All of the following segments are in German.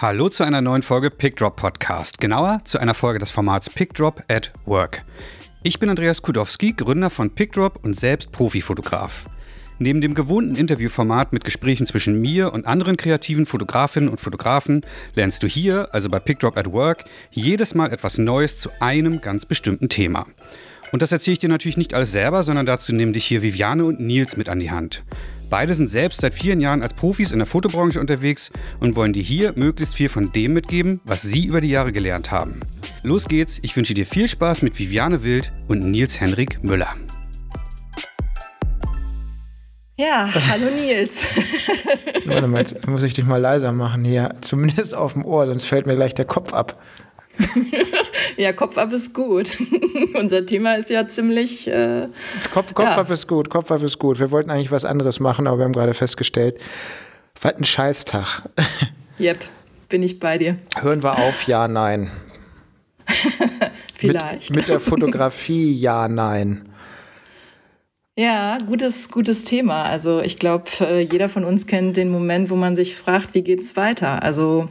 Hallo zu einer neuen Folge PickDrop Podcast, genauer zu einer Folge des Formats PickDrop at Work. Ich bin Andreas Kudowski, Gründer von PickDrop und selbst Profifotograf. Neben dem gewohnten Interviewformat mit Gesprächen zwischen mir und anderen kreativen Fotografinnen und Fotografen lernst du hier, also bei PickDrop at Work, jedes Mal etwas Neues zu einem ganz bestimmten Thema. Und das erzähle ich dir natürlich nicht alles selber, sondern dazu nehmen dich hier Viviane und Nils mit an die Hand. Beide sind selbst seit vielen Jahren als Profis in der Fotobranche unterwegs und wollen dir hier möglichst viel von dem mitgeben, was sie über die Jahre gelernt haben. Los geht's, ich wünsche dir viel Spaß mit Viviane Wild und Nils Henrik Müller. Ja, hallo Nils. Warte mal, jetzt muss ich dich mal leiser machen hier, zumindest auf dem Ohr, sonst fällt mir gleich der Kopf ab. ja, Kopf ab ist gut. Unser Thema ist ja ziemlich. Äh, Kopf, Kopf ja. ab ist gut, Kopf ab ist gut. Wir wollten eigentlich was anderes machen, aber wir haben gerade festgestellt, was ein Scheißtag. Yep, bin ich bei dir. Hören wir auf, ja, nein. Vielleicht. Mit, mit der Fotografie, ja, nein. Ja, gutes, gutes Thema. Also ich glaube, äh, jeder von uns kennt den Moment, wo man sich fragt, wie geht's weiter? Also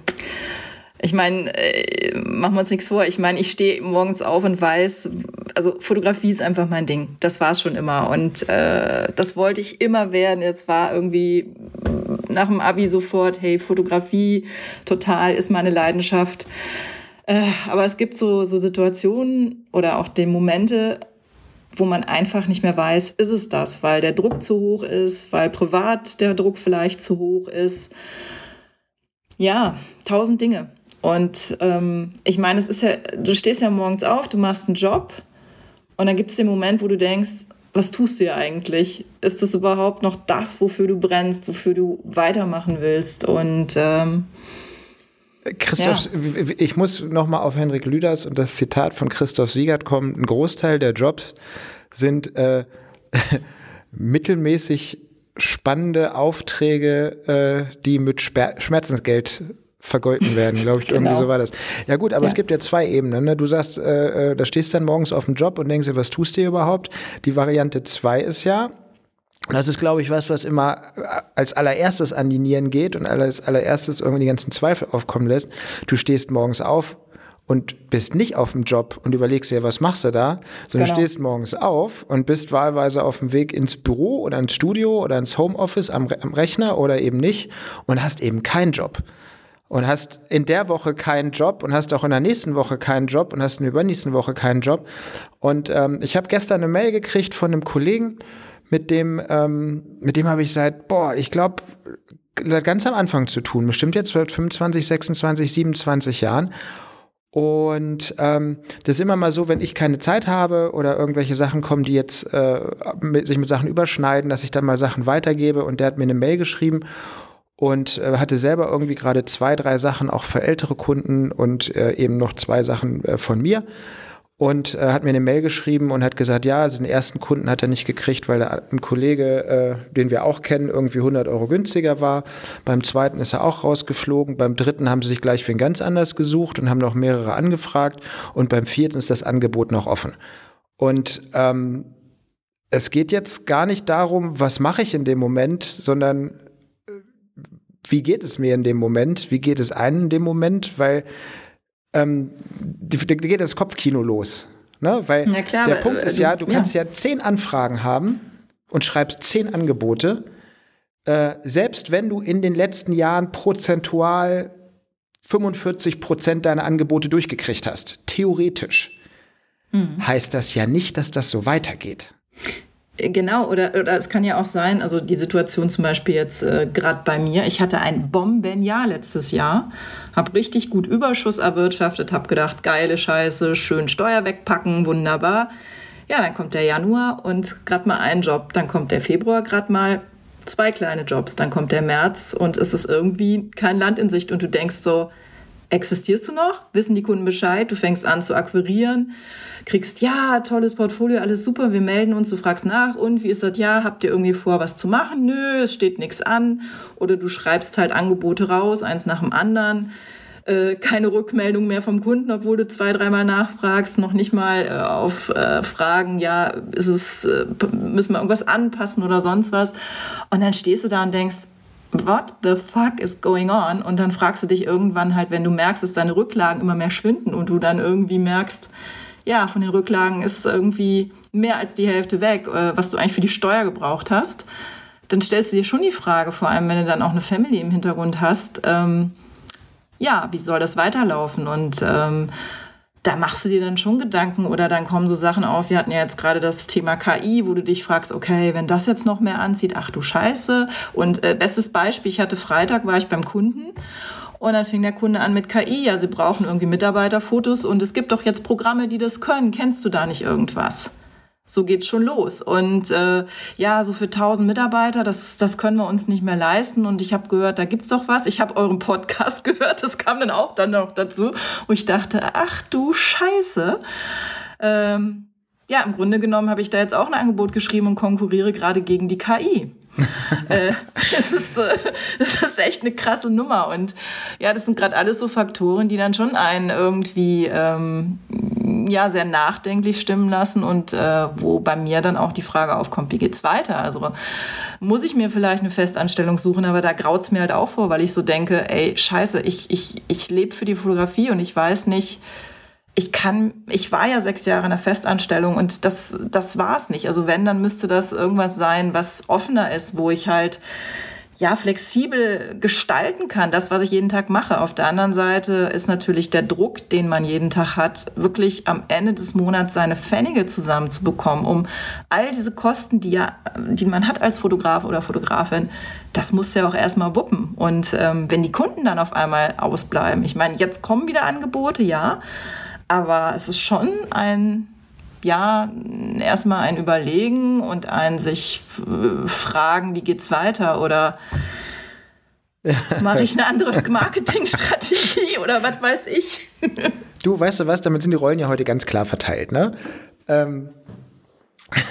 ich meine, äh, machen wir uns nichts vor. Ich meine, ich stehe morgens auf und weiß, also Fotografie ist einfach mein Ding. Das war es schon immer. Und äh, das wollte ich immer werden. Jetzt war irgendwie nach dem Abi sofort, hey, Fotografie total ist meine Leidenschaft. Äh, aber es gibt so, so Situationen oder auch die Momente, wo man einfach nicht mehr weiß, ist es das, weil der Druck zu hoch ist, weil privat der Druck vielleicht zu hoch ist. Ja, tausend Dinge. Und ähm, ich meine, es ist ja, du stehst ja morgens auf, du machst einen Job und dann gibt es den Moment, wo du denkst, was tust du ja eigentlich? Ist das überhaupt noch das, wofür du brennst, wofür du weitermachen willst? Und ähm, Christoph, ja. ich muss nochmal auf Henrik Lüders und das Zitat von Christoph Siegert kommen. Ein Großteil der Jobs sind äh, mittelmäßig spannende Aufträge, äh, die mit Sper Schmerzensgeld vergolten werden, glaube ich. genau. Irgendwie so war das. Ja gut, aber ja. es gibt ja zwei Ebenen. Ne? Du sagst, äh, äh, da stehst dann morgens auf dem Job und denkst dir, was tust du hier überhaupt? Die Variante zwei ist ja, das ist, glaube ich, was, was immer äh, als allererstes an die Nieren geht und als allererstes irgendwie die ganzen Zweifel aufkommen lässt. Du stehst morgens auf und bist nicht auf dem Job und überlegst dir, was machst du da, sondern genau. stehst morgens auf und bist wahlweise auf dem Weg ins Büro oder ins Studio oder ins Homeoffice am, am Rechner oder eben nicht und hast eben keinen Job und hast in der Woche keinen Job und hast auch in der nächsten Woche keinen Job und hast in der übernächsten Woche keinen Job. Und ähm, ich habe gestern eine Mail gekriegt von einem Kollegen, mit dem, ähm, mit dem habe ich seit, boah, ich glaube, ganz am Anfang zu tun, bestimmt jetzt seit 25, 26, 27 Jahren. Und ähm, das ist immer mal so, wenn ich keine Zeit habe oder irgendwelche Sachen kommen, die jetzt äh, mit, sich mit Sachen überschneiden, dass ich dann mal Sachen weitergebe und der hat mir eine Mail geschrieben und äh, hatte selber irgendwie gerade zwei, drei Sachen auch für ältere Kunden und äh, eben noch zwei Sachen äh, von mir. Und äh, hat mir eine Mail geschrieben und hat gesagt, ja, also den ersten Kunden hat er nicht gekriegt, weil ein Kollege, äh, den wir auch kennen, irgendwie 100 Euro günstiger war. Beim zweiten ist er auch rausgeflogen. Beim dritten haben sie sich gleich für ganz anders gesucht und haben noch mehrere angefragt. Und beim vierten ist das Angebot noch offen. Und ähm, es geht jetzt gar nicht darum, was mache ich in dem Moment, sondern wie geht es mir in dem Moment, wie geht es einem in dem Moment, weil ähm, da geht das Kopfkino los. Ne? Weil klar, der Punkt ist ja, du ja. kannst ja zehn Anfragen haben und schreibst zehn Angebote. Äh, selbst wenn du in den letzten Jahren prozentual 45 Prozent deiner Angebote durchgekriegt hast, theoretisch, mhm. heißt das ja nicht, dass das so weitergeht. Genau, oder, oder es kann ja auch sein, also die Situation zum Beispiel jetzt äh, gerade bei mir, ich hatte ein Bombenjahr letztes Jahr, habe richtig gut Überschuss erwirtschaftet, habe gedacht, geile Scheiße, schön Steuer wegpacken, wunderbar. Ja, dann kommt der Januar und gerade mal ein Job, dann kommt der Februar gerade mal zwei kleine Jobs, dann kommt der März und es ist irgendwie kein Land in Sicht und du denkst so, existierst du noch? Wissen die Kunden Bescheid? Du fängst an zu akquirieren, kriegst, ja, tolles Portfolio, alles super, wir melden uns, du fragst nach und wie ist das? Ja, habt ihr irgendwie vor, was zu machen? Nö, es steht nichts an. Oder du schreibst halt Angebote raus, eins nach dem anderen. Äh, keine Rückmeldung mehr vom Kunden, obwohl du zwei, dreimal nachfragst, noch nicht mal äh, auf äh, Fragen, ja, ist es, müssen wir irgendwas anpassen oder sonst was. Und dann stehst du da und denkst, what the fuck is going on? Und dann fragst du dich irgendwann halt, wenn du merkst, dass deine Rücklagen immer mehr schwinden und du dann irgendwie merkst, ja, von den Rücklagen ist irgendwie mehr als die Hälfte weg, äh, was du eigentlich für die Steuer gebraucht hast, dann stellst du dir schon die Frage, vor allem wenn du dann auch eine Family im Hintergrund hast, ähm, ja, wie soll das weiterlaufen? Und ähm, da machst du dir dann schon Gedanken oder dann kommen so Sachen auf. Wir hatten ja jetzt gerade das Thema KI, wo du dich fragst, okay, wenn das jetzt noch mehr anzieht, ach du Scheiße. Und äh, bestes Beispiel, ich hatte Freitag, war ich beim Kunden und dann fing der Kunde an mit KI. Ja, sie brauchen irgendwie Mitarbeiterfotos und es gibt doch jetzt Programme, die das können. Kennst du da nicht irgendwas? So geht's schon los. Und äh, ja, so für 1000 Mitarbeiter, das, das können wir uns nicht mehr leisten. Und ich habe gehört, da gibt's doch was. Ich habe euren Podcast gehört, das kam dann auch dann noch dazu. Und ich dachte, ach du Scheiße. Ähm, ja, im Grunde genommen habe ich da jetzt auch ein Angebot geschrieben und konkurriere gerade gegen die KI. äh, das, ist, äh, das ist echt eine krasse Nummer. Und ja, das sind gerade alles so Faktoren, die dann schon einen irgendwie ähm, ja sehr nachdenklich stimmen lassen und äh, wo bei mir dann auch die Frage aufkommt, wie geht's weiter? Also muss ich mir vielleicht eine Festanstellung suchen, aber da graut's mir halt auch vor, weil ich so denke, ey, scheiße, ich, ich, ich lebe für die Fotografie und ich weiß nicht, ich kann, ich war ja sechs Jahre in der Festanstellung und das, das war's nicht. Also wenn, dann müsste das irgendwas sein, was offener ist, wo ich halt ja, flexibel gestalten kann, das, was ich jeden Tag mache. Auf der anderen Seite ist natürlich der Druck, den man jeden Tag hat, wirklich am Ende des Monats seine Pfennige zusammenzubekommen, um all diese Kosten, die ja, die man hat als Fotograf oder Fotografin, das muss ja auch erstmal wuppen. Und ähm, wenn die Kunden dann auf einmal ausbleiben, ich meine, jetzt kommen wieder Angebote, ja, aber es ist schon ein ja, erstmal ein Überlegen und ein sich fragen, wie geht's weiter oder mache ich eine andere Marketingstrategie oder was weiß ich. du, weißt du was, damit sind die Rollen ja heute ganz klar verteilt, ne? Ähm,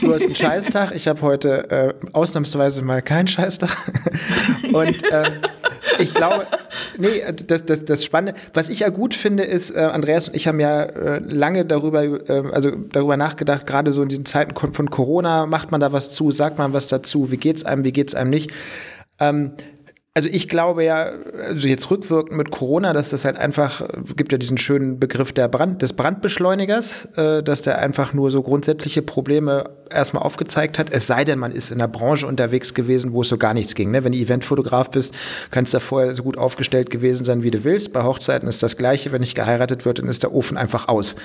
du hast einen Scheißtag, ich habe heute äh, ausnahmsweise mal keinen Scheißtag. Und ähm, ich glaube, nee, das, das, das Spannende, was ich ja gut finde, ist, äh, Andreas und ich haben ja äh, lange darüber, äh, also darüber nachgedacht, gerade so in diesen Zeiten von Corona, macht man da was zu, sagt man was dazu, wie geht's einem, wie geht's einem nicht. Ähm, also ich glaube ja, also jetzt rückwirkend mit Corona, dass das halt einfach, gibt ja diesen schönen Begriff der Brand, des Brandbeschleunigers, äh, dass der einfach nur so grundsätzliche Probleme erstmal aufgezeigt hat. Es sei denn, man ist in einer Branche unterwegs gewesen, wo es so gar nichts ging. Ne? Wenn du Eventfotograf bist, kannst du da vorher so gut aufgestellt gewesen sein, wie du willst. Bei Hochzeiten ist das Gleiche. Wenn nicht geheiratet wird, dann ist der Ofen einfach aus.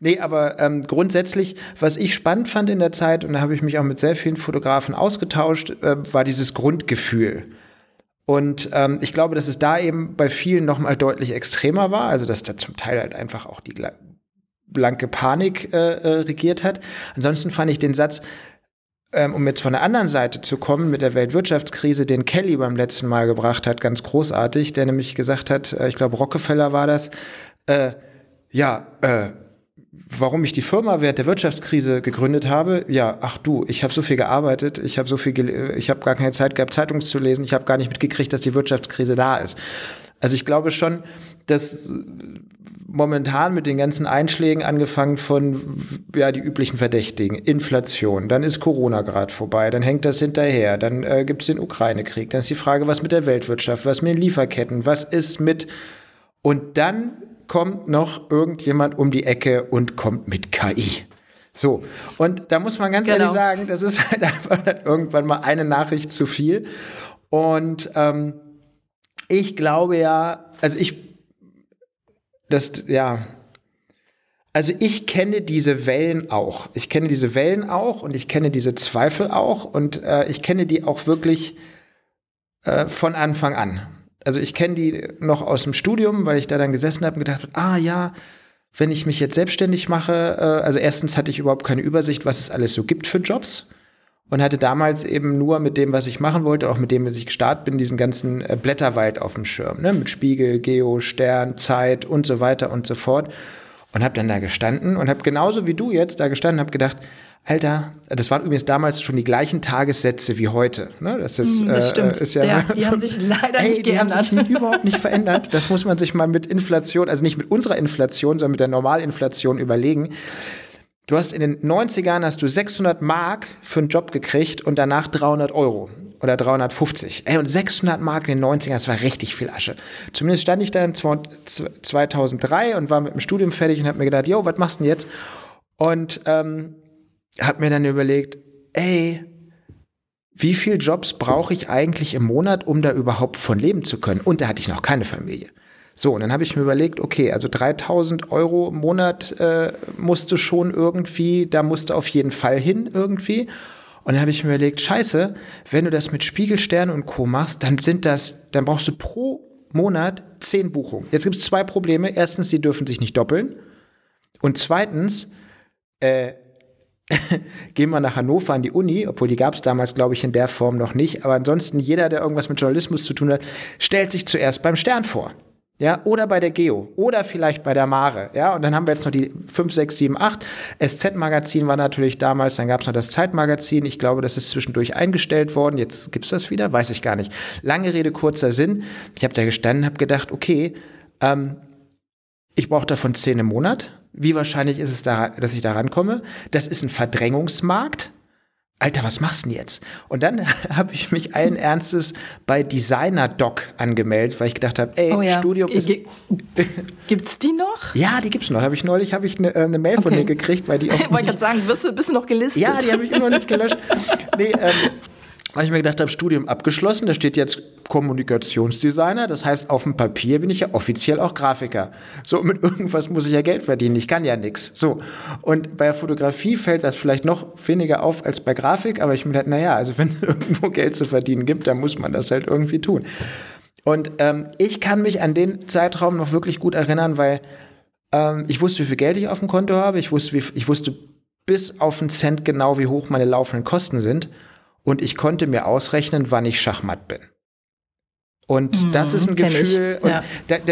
Nee, aber ähm, grundsätzlich, was ich spannend fand in der Zeit, und da habe ich mich auch mit sehr vielen Fotografen ausgetauscht, äh, war dieses Grundgefühl. Und ähm, ich glaube, dass es da eben bei vielen noch mal deutlich extremer war, also dass da zum Teil halt einfach auch die blanke Panik äh, äh, regiert hat. Ansonsten fand ich den Satz, ähm, um jetzt von der anderen Seite zu kommen, mit der Weltwirtschaftskrise, den Kelly beim letzten Mal gebracht hat, ganz großartig, der nämlich gesagt hat, äh, ich glaube Rockefeller war das, äh, ja, äh, warum ich die Firma während der Wirtschaftskrise gegründet habe, ja, ach du, ich habe so viel gearbeitet, ich habe so viel, ich habe gar keine Zeit gehabt, Zeitungs zu lesen, ich habe gar nicht mitgekriegt, dass die Wirtschaftskrise da ist. Also ich glaube schon, dass momentan mit den ganzen Einschlägen angefangen von ja die üblichen Verdächtigen, Inflation, dann ist Corona gerade vorbei, dann hängt das hinterher, dann äh, gibt es den Ukraine-Krieg, dann ist die Frage, was mit der Weltwirtschaft, was mit den Lieferketten, was ist mit und dann kommt noch irgendjemand um die Ecke und kommt mit KI. So, und da muss man ganz genau. ehrlich sagen, das ist halt einfach irgendwann mal eine Nachricht zu viel. Und ähm, ich glaube ja, also ich, das, ja, also ich kenne diese Wellen auch. Ich kenne diese Wellen auch und ich kenne diese Zweifel auch und äh, ich kenne die auch wirklich äh, von Anfang an also ich kenne die noch aus dem Studium, weil ich da dann gesessen habe und gedacht habe, ah ja, wenn ich mich jetzt selbstständig mache, äh, also erstens hatte ich überhaupt keine Übersicht, was es alles so gibt für Jobs und hatte damals eben nur mit dem, was ich machen wollte, auch mit dem, was ich gestartet bin, diesen ganzen äh, Blätterwald auf dem Schirm, ne? mit Spiegel, Geo, Stern, Zeit und so weiter und so fort und habe dann da gestanden und habe genauso wie du jetzt da gestanden, habe gedacht, Alter, das waren übrigens damals schon die gleichen Tagessätze wie heute. Ne? Das, ist, hm, das äh, stimmt. Ist ja, ja, die haben sich leider ey, nicht geändert. Die haben sich überhaupt nicht verändert. Das muss man sich mal mit Inflation, also nicht mit unserer Inflation, sondern mit der Normalinflation überlegen. Du hast in den 90ern hast du 600 Mark für einen Job gekriegt und danach 300 Euro. oder 350. Ey, und 600 Mark in den 90ern, das war richtig viel Asche. Zumindest stand ich da in 2003 und war mit dem Studium fertig und habe mir gedacht, yo, was machst du denn jetzt? Und ähm, habe mir dann überlegt, ey, wie viele Jobs brauche ich eigentlich im Monat, um da überhaupt von leben zu können? Und da hatte ich noch keine Familie. So, und dann habe ich mir überlegt, okay, also 3000 Euro im Monat äh, musste schon irgendwie, da musste auf jeden Fall hin irgendwie. Und dann habe ich mir überlegt, scheiße, wenn du das mit Spiegelstern und Co. machst, dann sind das, dann brauchst du pro Monat zehn Buchungen. Jetzt gibt es zwei Probleme. Erstens, sie dürfen sich nicht doppeln. Und zweitens, äh, gehen wir nach Hannover an die Uni, obwohl die gab es damals, glaube ich, in der Form noch nicht. Aber ansonsten, jeder, der irgendwas mit Journalismus zu tun hat, stellt sich zuerst beim Stern vor. Ja, oder bei der Geo oder vielleicht bei der Mare. Ja, und dann haben wir jetzt noch die 5, 6, 7, 8. SZ-Magazin war natürlich damals, dann gab es noch das Zeitmagazin. Ich glaube, das ist zwischendurch eingestellt worden. Jetzt gibt's das wieder, weiß ich gar nicht. Lange Rede, kurzer Sinn. Ich habe da gestanden, habe gedacht, okay, ähm, ich brauche davon 10 im Monat. Wie wahrscheinlich ist es, da, dass ich da rankomme? Das ist ein Verdrängungsmarkt. Alter, was machst du denn jetzt? Und dann habe ich mich allen Ernstes bei Designer Doc angemeldet, weil ich gedacht habe, ey, oh ja. Studium ist. G gibt's die noch? Ja, die gibt's noch. Habe ich neulich habe ich eine äh, ne Mail okay. von denen gekriegt, weil die auch. Ich wollte gerade sagen, bist du, bist du noch gelistet? Ja, die habe ich immer noch nicht gelöscht. nee, ähm, weil ich mir gedacht habe, Studium abgeschlossen, da steht jetzt Kommunikationsdesigner, das heißt, auf dem Papier bin ich ja offiziell auch Grafiker. So, mit irgendwas muss ich ja Geld verdienen, ich kann ja nichts. So, und bei Fotografie fällt das vielleicht noch weniger auf als bei Grafik, aber ich mir gedacht, naja, also wenn es irgendwo Geld zu verdienen gibt, dann muss man das halt irgendwie tun. Und ähm, ich kann mich an den Zeitraum noch wirklich gut erinnern, weil ähm, ich wusste, wie viel Geld ich auf dem Konto habe, ich wusste, wie, ich wusste bis auf einen Cent genau, wie hoch meine laufenden Kosten sind und ich konnte mir ausrechnen, wann ich Schachmatt bin. Und mhm, das ist ein Gefühl, und ja.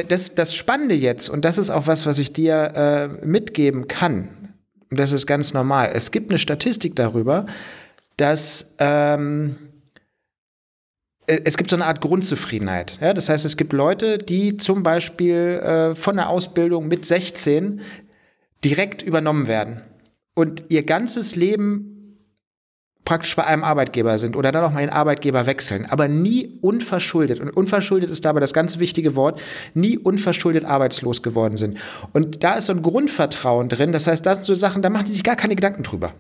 das, das Spannende jetzt, und das ist auch was, was ich dir äh, mitgeben kann, und das ist ganz normal. Es gibt eine Statistik darüber, dass ähm, äh, es gibt so eine Art Grundzufriedenheit. Ja? Das heißt, es gibt Leute, die zum Beispiel äh, von der Ausbildung mit 16 direkt übernommen werden und ihr ganzes Leben praktisch bei einem Arbeitgeber sind oder dann auch mal den Arbeitgeber wechseln, aber nie unverschuldet, und unverschuldet ist dabei das ganz wichtige Wort, nie unverschuldet arbeitslos geworden sind. Und da ist so ein Grundvertrauen drin, das heißt, das sind so Sachen, da machen die sich gar keine Gedanken drüber.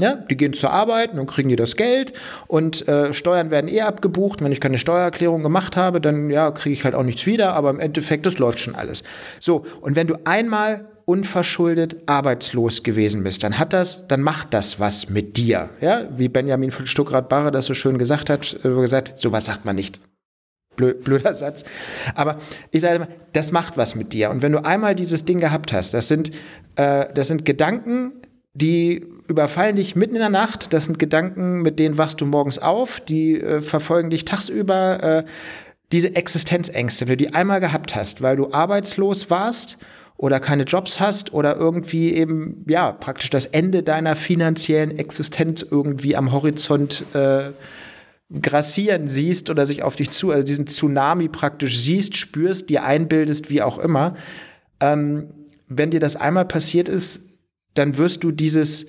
Ja, die gehen zur Arbeit, dann kriegen die das Geld und äh, Steuern werden eh abgebucht. Wenn ich keine Steuererklärung gemacht habe, dann ja, kriege ich halt auch nichts wieder, aber im Endeffekt, das läuft schon alles. So, und wenn du einmal unverschuldet arbeitslos gewesen bist, dann hat das, dann macht das was mit dir. Ja, wie Benjamin von Stuckrad-Barre das so schön gesagt hat, äh, gesagt, sowas sagt man nicht. blöder Satz. Aber ich sage immer, das macht was mit dir. Und wenn du einmal dieses Ding gehabt hast, das sind, äh, das sind Gedanken, die überfallen dich mitten in der Nacht. Das sind Gedanken, mit denen wachst du morgens auf, die äh, verfolgen dich tagsüber. Äh, diese Existenzängste, wenn du die einmal gehabt hast, weil du arbeitslos warst oder keine Jobs hast oder irgendwie eben, ja, praktisch das Ende deiner finanziellen Existenz irgendwie am Horizont äh, grassieren siehst oder sich auf dich zu, also diesen Tsunami praktisch siehst, spürst, dir einbildest, wie auch immer. Ähm, wenn dir das einmal passiert ist, dann wirst du dieses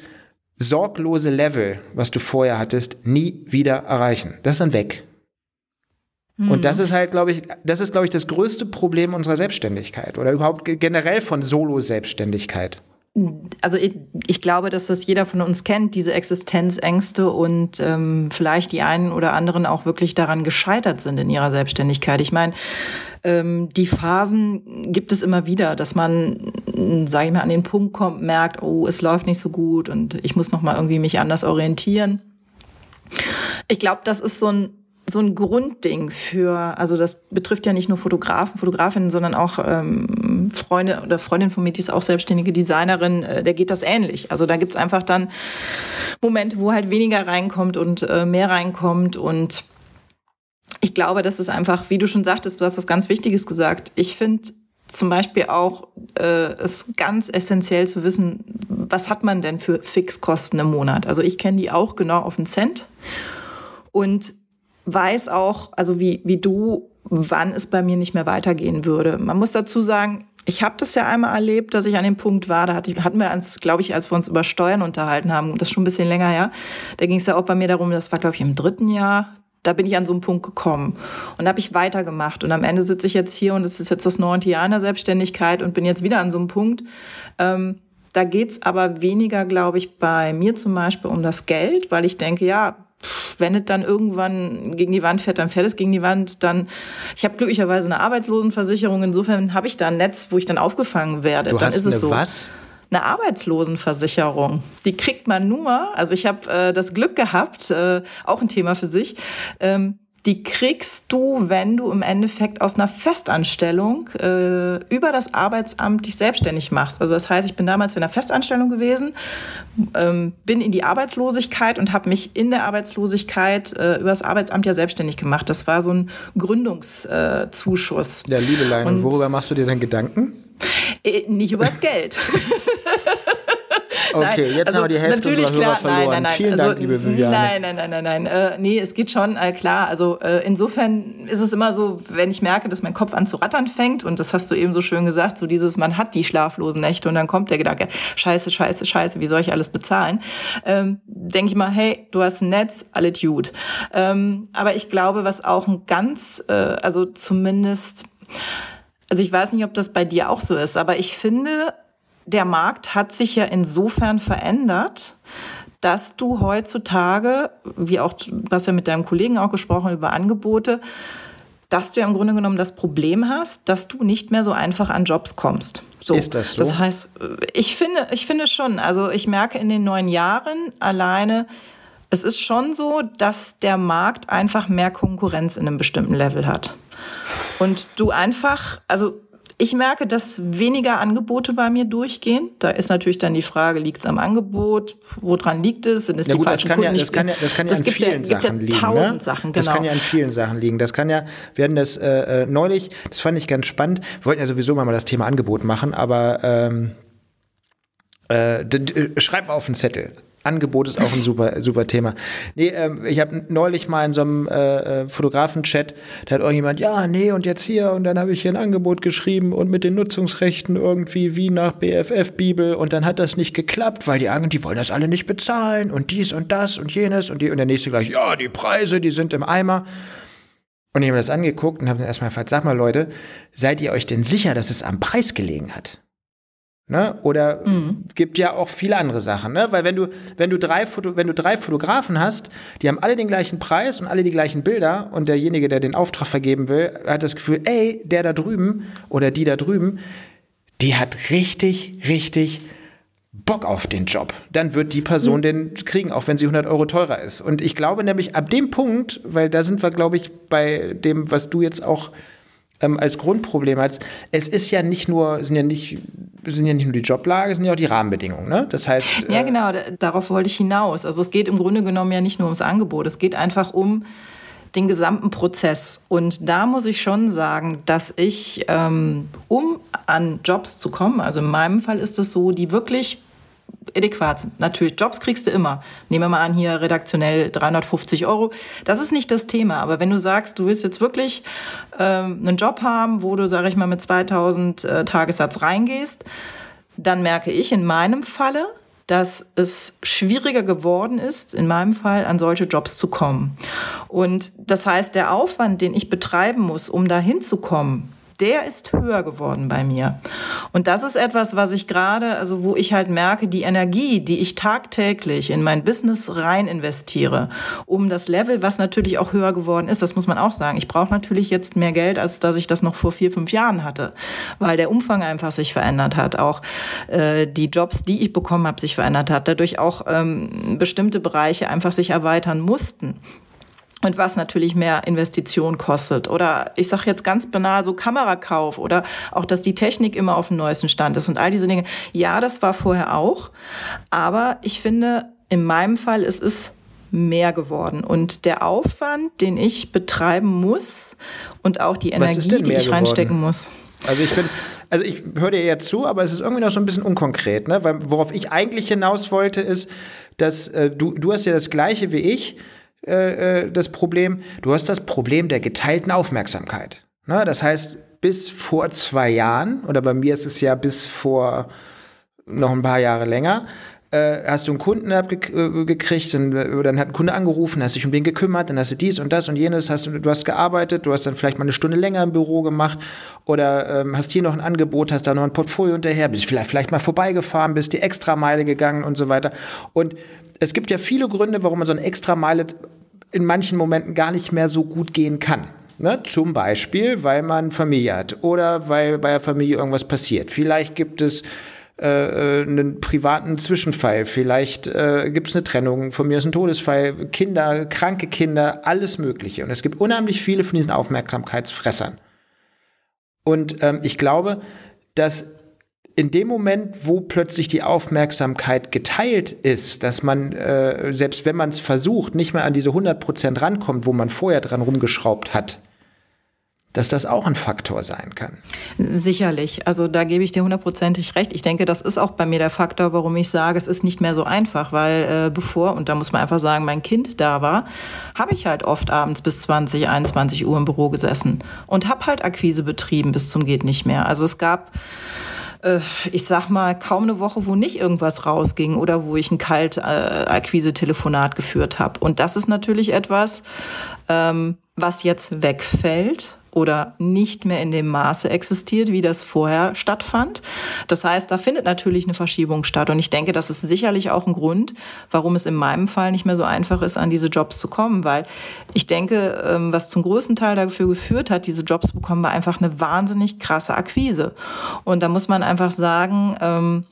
sorglose Level, was du vorher hattest, nie wieder erreichen. Das ist dann weg. Und das mhm. ist halt, glaube ich, das ist, glaube ich, das größte Problem unserer Selbstständigkeit oder überhaupt generell von Solo-Selbstständigkeit. Also ich, ich, glaube, dass das jeder von uns kennt, diese Existenzängste und ähm, vielleicht die einen oder anderen auch wirklich daran gescheitert sind in ihrer Selbstständigkeit. Ich meine, ähm, die Phasen gibt es immer wieder, dass man, sage ich mal, an den Punkt kommt, merkt, oh, es läuft nicht so gut und ich muss noch mal irgendwie mich anders orientieren. Ich glaube, das ist so ein so ein Grundding für, also das betrifft ja nicht nur Fotografen, Fotografinnen, sondern auch ähm, Freunde oder Freundin von mir, die ist auch selbstständige Designerin, äh, der geht das ähnlich. Also da gibt's einfach dann Momente, wo halt weniger reinkommt und äh, mehr reinkommt und ich glaube, das ist einfach, wie du schon sagtest, du hast was ganz Wichtiges gesagt. Ich finde zum Beispiel auch äh, es ganz essentiell zu wissen, was hat man denn für Fixkosten im Monat? Also ich kenne die auch genau auf den Cent. Und weiß auch, also wie, wie du, wann es bei mir nicht mehr weitergehen würde. Man muss dazu sagen, ich habe das ja einmal erlebt, dass ich an dem Punkt war, da hatten wir uns, glaube ich, als wir uns über Steuern unterhalten haben, das ist schon ein bisschen länger her, da ging es ja auch bei mir darum, das war, glaube ich, im dritten Jahr da bin ich an so einen Punkt gekommen und habe ich weitergemacht. Und am Ende sitze ich jetzt hier und es ist jetzt das neunte Jahr in der Selbstständigkeit und bin jetzt wieder an so einem Punkt. Ähm, da geht's aber weniger, glaube ich, bei mir zum Beispiel um das Geld, weil ich denke, ja, wenn es dann irgendwann gegen die Wand fährt, dann fährt es gegen die Wand. Dann, ich habe glücklicherweise eine Arbeitslosenversicherung. Insofern habe ich da ein Netz, wo ich dann aufgefangen werde. Du dann hast ist es eine so. was? Eine Arbeitslosenversicherung. Die kriegt man nur. Also ich habe äh, das Glück gehabt, äh, auch ein Thema für sich. Ähm, die kriegst du, wenn du im Endeffekt aus einer Festanstellung äh, über das Arbeitsamt dich selbstständig machst. Also das heißt, ich bin damals in einer Festanstellung gewesen, ähm, bin in die Arbeitslosigkeit und habe mich in der Arbeitslosigkeit äh, über das Arbeitsamt ja selbstständig gemacht. Das war so ein Gründungszuschuss. Ja, Liebelein, und, und worüber machst du dir dann Gedanken? Äh, nicht übers Geld. Okay, jetzt also haben wir die Hälfte natürlich unserer klar, verloren. Nein, nein, nein. Vielen also, Dank, liebe Viviane. Nein, nein, nein, nein, nein. Äh, nee, es geht schon, äh, klar. Also äh, insofern ist es immer so, wenn ich merke, dass mein Kopf an zu rattern fängt, und das hast du eben so schön gesagt, so dieses, man hat die schlaflosen Nächte und dann kommt der Gedanke, scheiße, scheiße, scheiße, wie soll ich alles bezahlen? Ähm, Denke ich mal, hey, du hast ein Netz, alles gut. Ähm, aber ich glaube, was auch ein ganz, äh, also zumindest, also ich weiß nicht, ob das bei dir auch so ist, aber ich finde, der Markt hat sich ja insofern verändert, dass du heutzutage, wie auch, du hast ja mit deinem Kollegen auch gesprochen über Angebote, dass du ja im Grunde genommen das Problem hast, dass du nicht mehr so einfach an Jobs kommst. So. Ist das so? Das heißt, ich finde, ich finde schon, also ich merke in den neun Jahren alleine, es ist schon so, dass der Markt einfach mehr Konkurrenz in einem bestimmten Level hat. Und du einfach, also ich merke, dass weniger Angebote bei mir durchgehen. Da ist natürlich dann die Frage, liegt es am Angebot? Woran liegt es? Sind es ja, die gut, falschen das kann Kunden? Ja, das kann ja, das kann ja das an vielen ja, Sachen liegen. Tausend ne? Sachen, genau. Das kann ja an vielen Sachen liegen. Das kann ja, wir hatten das äh, äh neulich, das fand ich ganz spannend. Wir wollten ja sowieso mal das Thema Angebot machen, aber ähm, äh, schreib mal auf den Zettel. Angebot ist auch ein super, super Thema. Nee, ähm, ich habe neulich mal in so einem äh, äh, Fotografen-Chat, da hat irgendjemand, ja, nee, und jetzt hier, und dann habe ich hier ein Angebot geschrieben und mit den Nutzungsrechten irgendwie wie nach BFF-Bibel und dann hat das nicht geklappt, weil die anderen, die wollen das alle nicht bezahlen und dies und das und jenes und die und der nächste gleich, ja, die Preise, die sind im Eimer. Und ich habe mir das angeguckt und habe erstmal gefragt, sag mal Leute, seid ihr euch denn sicher, dass es am Preis gelegen hat? Ne? Oder mhm. gibt ja auch viele andere Sachen, ne? Weil wenn du, wenn du drei Foto, wenn du drei Fotografen hast, die haben alle den gleichen Preis und alle die gleichen Bilder und derjenige, der den Auftrag vergeben will, hat das Gefühl, ey, der da drüben oder die da drüben, die hat richtig, richtig Bock auf den Job. Dann wird die Person mhm. den kriegen, auch wenn sie 100 Euro teurer ist. Und ich glaube nämlich ab dem Punkt, weil da sind wir, glaube ich, bei dem, was du jetzt auch ähm, als Grundproblem hast. Es ist ja nicht nur, sind ja nicht, sind ja nicht nur die Joblage, sind ja auch die Rahmenbedingungen. Ne? Das heißt. Ja, äh, genau, darauf wollte ich hinaus. Also es geht im Grunde genommen ja nicht nur ums Angebot, es geht einfach um den gesamten Prozess. Und da muss ich schon sagen, dass ich, ähm, um an Jobs zu kommen, also in meinem Fall ist es so, die wirklich adäquat sind. Natürlich, Jobs kriegst du immer. Nehmen wir mal an, hier redaktionell 350 Euro. Das ist nicht das Thema. Aber wenn du sagst, du willst jetzt wirklich ähm, einen Job haben, wo du, sage ich mal, mit 2000 äh, Tagessatz reingehst, dann merke ich in meinem Falle, dass es schwieriger geworden ist, in meinem Fall an solche Jobs zu kommen. Und das heißt, der Aufwand, den ich betreiben muss, um da hinzukommen, der ist höher geworden bei mir. Und das ist etwas, was ich gerade, also wo ich halt merke, die Energie, die ich tagtäglich in mein Business rein investiere, um das Level, was natürlich auch höher geworden ist, das muss man auch sagen. Ich brauche natürlich jetzt mehr Geld, als dass ich das noch vor vier, fünf Jahren hatte, weil der Umfang einfach sich verändert hat. Auch äh, die Jobs, die ich bekommen habe, sich verändert hat. Dadurch auch ähm, bestimmte Bereiche einfach sich erweitern mussten und was natürlich mehr Investition kostet. Oder ich sage jetzt ganz banal so Kamerakauf oder auch, dass die Technik immer auf dem neuesten Stand ist und all diese Dinge. Ja, das war vorher auch, aber ich finde, in meinem Fall ist es mehr geworden. Und der Aufwand, den ich betreiben muss und auch die Energie, die ich reinstecken geworden? muss. Also ich bin, also ich höre dir ja zu, aber es ist irgendwie noch so ein bisschen unkonkret, ne? Weil worauf ich eigentlich hinaus wollte, ist, dass äh, du, du hast ja das gleiche wie ich äh, äh, das Problem. Du hast das Problem der geteilten Aufmerksamkeit. Ne? Das heißt, bis vor zwei Jahren, oder bei mir ist es ja bis vor noch ein paar Jahre länger, äh, hast du einen Kunden abgekriegt, dann, äh, dann hat ein Kunde angerufen, hast dich um den gekümmert, dann hast du dies und das und jenes, hast, du hast gearbeitet, du hast dann vielleicht mal eine Stunde länger im Büro gemacht oder ähm, hast hier noch ein Angebot, hast da noch ein Portfolio hinterher, bist vielleicht, vielleicht mal vorbeigefahren, bist die Extrameile gegangen und so weiter. Und es gibt ja viele Gründe, warum man so eine Extrameile in manchen Momenten gar nicht mehr so gut gehen kann. Ne? Zum Beispiel, weil man Familie hat oder weil bei der Familie irgendwas passiert. Vielleicht gibt es äh, äh, einen privaten Zwischenfall, vielleicht äh, gibt es eine Trennung, von mir ist ein Todesfall, Kinder, kranke Kinder, alles Mögliche. Und es gibt unheimlich viele von diesen Aufmerksamkeitsfressern. Und ähm, ich glaube, dass in dem Moment, wo plötzlich die Aufmerksamkeit geteilt ist, dass man, äh, selbst wenn man es versucht, nicht mehr an diese 100% rankommt, wo man vorher dran rumgeschraubt hat, dass das auch ein Faktor sein kann. Sicherlich. Also da gebe ich dir hundertprozentig recht. Ich denke, das ist auch bei mir der Faktor, warum ich sage, es ist nicht mehr so einfach, weil äh, bevor, und da muss man einfach sagen, mein Kind da war, habe ich halt oft abends bis 20, 21 Uhr im Büro gesessen und habe halt Akquise betrieben bis zum geht nicht mehr. Also es gab äh, ich sag mal, kaum eine Woche, wo nicht irgendwas rausging oder wo ich ein Kalt-Akquise-Telefonat geführt habe. Und das ist natürlich etwas, ähm, was jetzt wegfällt oder nicht mehr in dem Maße existiert, wie das vorher stattfand. Das heißt, da findet natürlich eine Verschiebung statt. Und ich denke, das ist sicherlich auch ein Grund, warum es in meinem Fall nicht mehr so einfach ist, an diese Jobs zu kommen. Weil ich denke, ähm, was zum größten Teil dafür geführt hat, diese Jobs bekommen, war einfach eine wahnsinnig krasse Akquise. Und da muss man einfach sagen, ähm,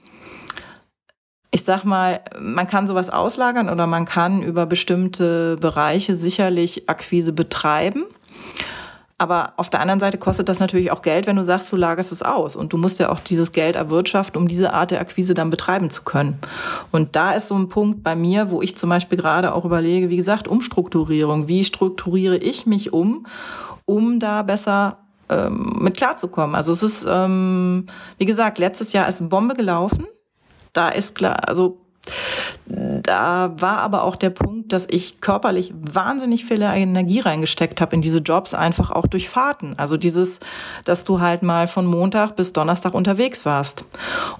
ich sag mal, man kann sowas auslagern oder man kann über bestimmte Bereiche sicherlich Akquise betreiben. Aber auf der anderen Seite kostet das natürlich auch Geld, wenn du sagst, du lagerst es aus. Und du musst ja auch dieses Geld erwirtschaften, um diese Art der Akquise dann betreiben zu können. Und da ist so ein Punkt bei mir, wo ich zum Beispiel gerade auch überlege, wie gesagt, Umstrukturierung. Wie strukturiere ich mich um, um da besser ähm, mit klarzukommen? Also es ist, ähm, wie gesagt, letztes Jahr ist Bombe gelaufen da ist klar, also da war aber auch der Punkt, dass ich körperlich wahnsinnig viel Energie reingesteckt habe in diese Jobs, einfach auch durch Fahrten. Also dieses, dass du halt mal von Montag bis Donnerstag unterwegs warst.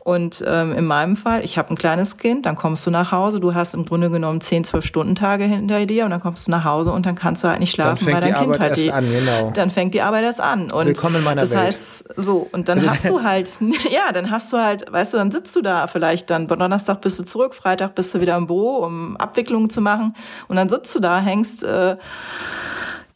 Und ähm, in meinem Fall, ich habe ein kleines Kind, dann kommst du nach Hause, du hast im Grunde genommen 10, 12 Stunden Tage hinter dir und dann kommst du nach Hause und dann kannst du halt nicht schlafen, weil dein Kind halt die, an, genau. dann fängt die Arbeit erst an. Und Willkommen in meiner das Welt. heißt, so, und dann hast du halt, ja, dann hast du halt, weißt du, dann sitzt du da vielleicht dann, Donnerstag bist du zurück, Freitag bist du wieder im Büro, um Abwicklungen zu machen. Und dann sitzt du da, hängst, äh,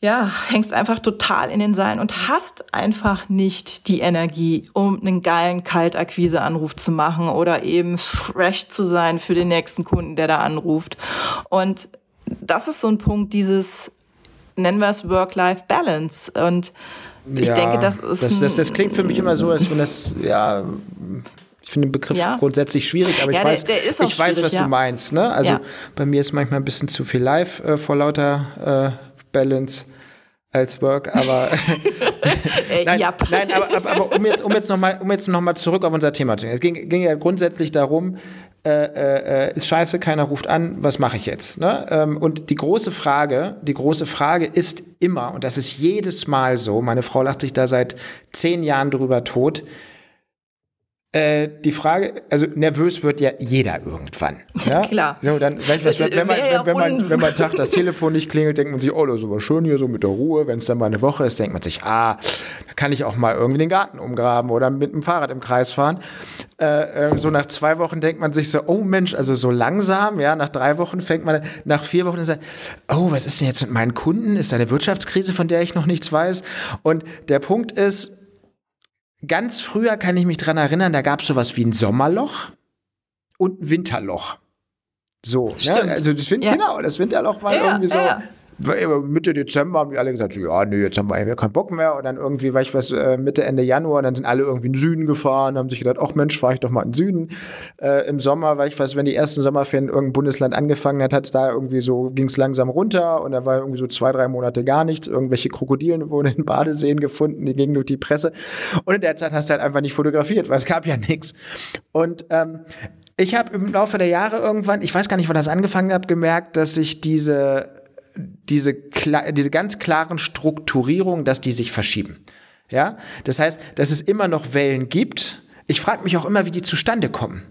ja, hängst einfach total in den Seilen und hast einfach nicht die Energie, um einen geilen Kaltakquise-Anruf zu machen oder eben fresh zu sein für den nächsten Kunden, der da anruft. Und das ist so ein Punkt, dieses, nennen wir es Work-Life-Balance. Und ich ja, denke, das ist. Das, das, das klingt für mich immer so, als wenn das, ja, finde den Begriff ja. grundsätzlich schwierig, aber ja, ich weiß, der, der ich weiß, was ja. du meinst. Ne? Also bei mir ist manchmal ein bisschen zu viel Live äh, vor lauter äh, Balance als Work, aber äh, nein, nein, aber, aber, aber, um jetzt um jetzt noch mal um jetzt noch mal zurück auf unser Thema zu gehen. Es ging, ging ja grundsätzlich darum, äh, äh, ist scheiße, keiner ruft an, was mache ich jetzt? Ne? Ähm, und die große Frage, die große Frage ist immer und das ist jedes Mal so. Meine Frau lacht sich da seit zehn Jahren drüber tot äh, die Frage, also nervös wird ja jeder irgendwann. Ja? Klar. So, dann, was, wenn, wenn, man, wenn, wenn, man, wenn man Tag das Telefon nicht klingelt, denkt man sich, oh, das ist aber schön hier so mit der Ruhe. Wenn es dann mal eine Woche ist, denkt man sich, ah, da kann ich auch mal irgendwie den Garten umgraben oder mit dem Fahrrad im Kreis fahren. Äh, äh, so nach zwei Wochen denkt man sich so, oh Mensch, also so langsam, ja, nach drei Wochen fängt man, nach vier Wochen ist er, oh, was ist denn jetzt mit meinen Kunden? Ist da eine Wirtschaftskrise, von der ich noch nichts weiß? Und der Punkt ist, Ganz früher kann ich mich dran erinnern, da gab es sowas wie ein Sommerloch und ein Winterloch. So, ne? Stimmt. Ne? Also das Winter, ja. genau, das Winterloch war ja, irgendwie so. Ja. Mitte Dezember haben die alle gesagt, ja, nee, jetzt haben wir keinen Bock mehr. Und dann irgendwie, weiß ich was, äh, Mitte, Ende Januar, dann sind alle irgendwie in den Süden gefahren, haben sich gedacht, ach Mensch, fahre ich doch mal in den Süden. Äh, Im Sommer, weil ich weiß, wenn die ersten Sommerferien in irgendeinem Bundesland angefangen hat, hat es da irgendwie so, ging es langsam runter und da war irgendwie so zwei, drei Monate gar nichts. Irgendwelche Krokodilen wurden in Badeseen gefunden, die gingen durch die Presse. Und in der Zeit hast du halt einfach nicht fotografiert, weil es gab ja nichts. Und ähm, ich habe im Laufe der Jahre irgendwann, ich weiß gar nicht, wann das angefangen hat, gemerkt, dass sich diese diese, diese ganz klaren Strukturierungen, dass die sich verschieben. Ja, das heißt, dass es immer noch Wellen gibt. Ich frage mich auch immer, wie die zustande kommen.